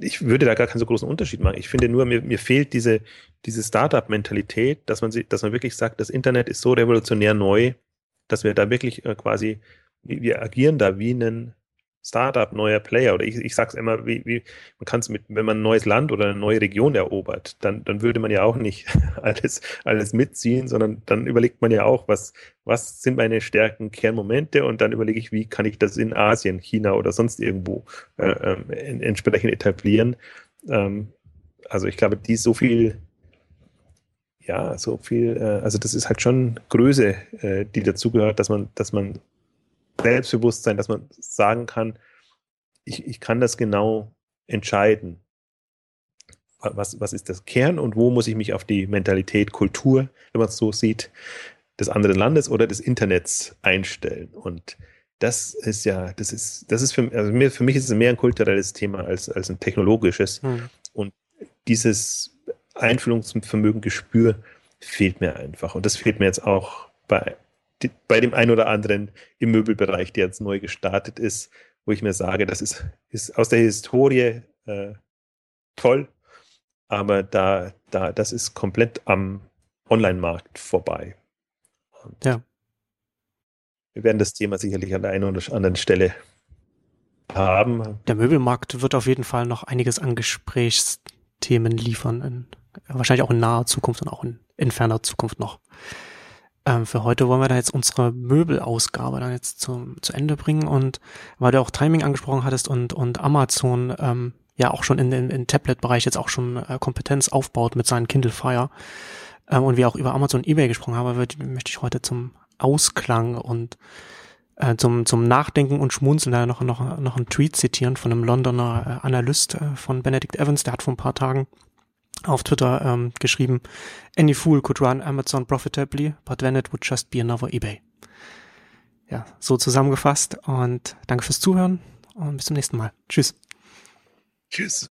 ich würde da gar keinen so großen Unterschied machen. Ich finde nur, mir, mir fehlt diese, diese Startup-Mentalität, dass man, dass man wirklich sagt, das Internet ist so revolutionär neu, dass wir da wirklich äh, quasi, wir agieren da wie ein Startup, neuer Player. Oder ich, ich sage es immer, wie, wie, man kann es mit, wenn man ein neues Land oder eine neue Region erobert, dann, dann würde man ja auch nicht [laughs] alles, alles mitziehen, sondern dann überlegt man ja auch, was, was sind meine Stärken, Kernmomente und dann überlege ich, wie kann ich das in Asien, China oder sonst irgendwo äh, äh, entsprechend etablieren. Ähm, also ich glaube, die so viel ja, so viel, äh, also das ist halt schon Größe, äh, die dazugehört, dass man, dass man Selbstbewusstsein, dass man sagen kann, ich, ich kann das genau entscheiden. Was, was ist das Kern und wo muss ich mich auf die Mentalität, Kultur, wenn man es so sieht, des anderen Landes oder des Internets einstellen? Und das ist ja, das ist, das ist für, also mir, für mich ist es mehr ein kulturelles Thema als, als ein technologisches. Hm. Und dieses Einfühlungsvermögen, Gespür fehlt mir einfach. Und das fehlt mir jetzt auch bei bei dem einen oder anderen im Möbelbereich, der jetzt neu gestartet ist, wo ich mir sage, das ist, ist aus der Historie äh, toll, aber da, da, das ist komplett am Online-Markt vorbei. Und ja. Wir werden das Thema sicherlich an der einen oder anderen Stelle haben. Der Möbelmarkt wird auf jeden Fall noch einiges an Gesprächsthemen liefern, in, wahrscheinlich auch in naher Zukunft und auch in, in ferner Zukunft noch. Ähm, für heute wollen wir da jetzt unsere Möbelausgabe dann jetzt zu, zu Ende bringen. Und weil du auch Timing angesprochen hattest und, und Amazon ähm, ja auch schon in den Tablet-Bereich jetzt auch schon äh, Kompetenz aufbaut mit seinen Kindle Fire ähm, und wir auch über Amazon eBay gesprochen haben, wird, möchte ich heute zum Ausklang und äh, zum, zum Nachdenken und Schmunzeln da noch, noch, noch einen Tweet zitieren von einem Londoner äh, Analyst äh, von Benedict Evans, der hat vor ein paar Tagen auf Twitter ähm, geschrieben, any fool could run Amazon profitably, but then it would just be another eBay. Ja, so zusammengefasst und danke fürs Zuhören und bis zum nächsten Mal. Tschüss. Tschüss.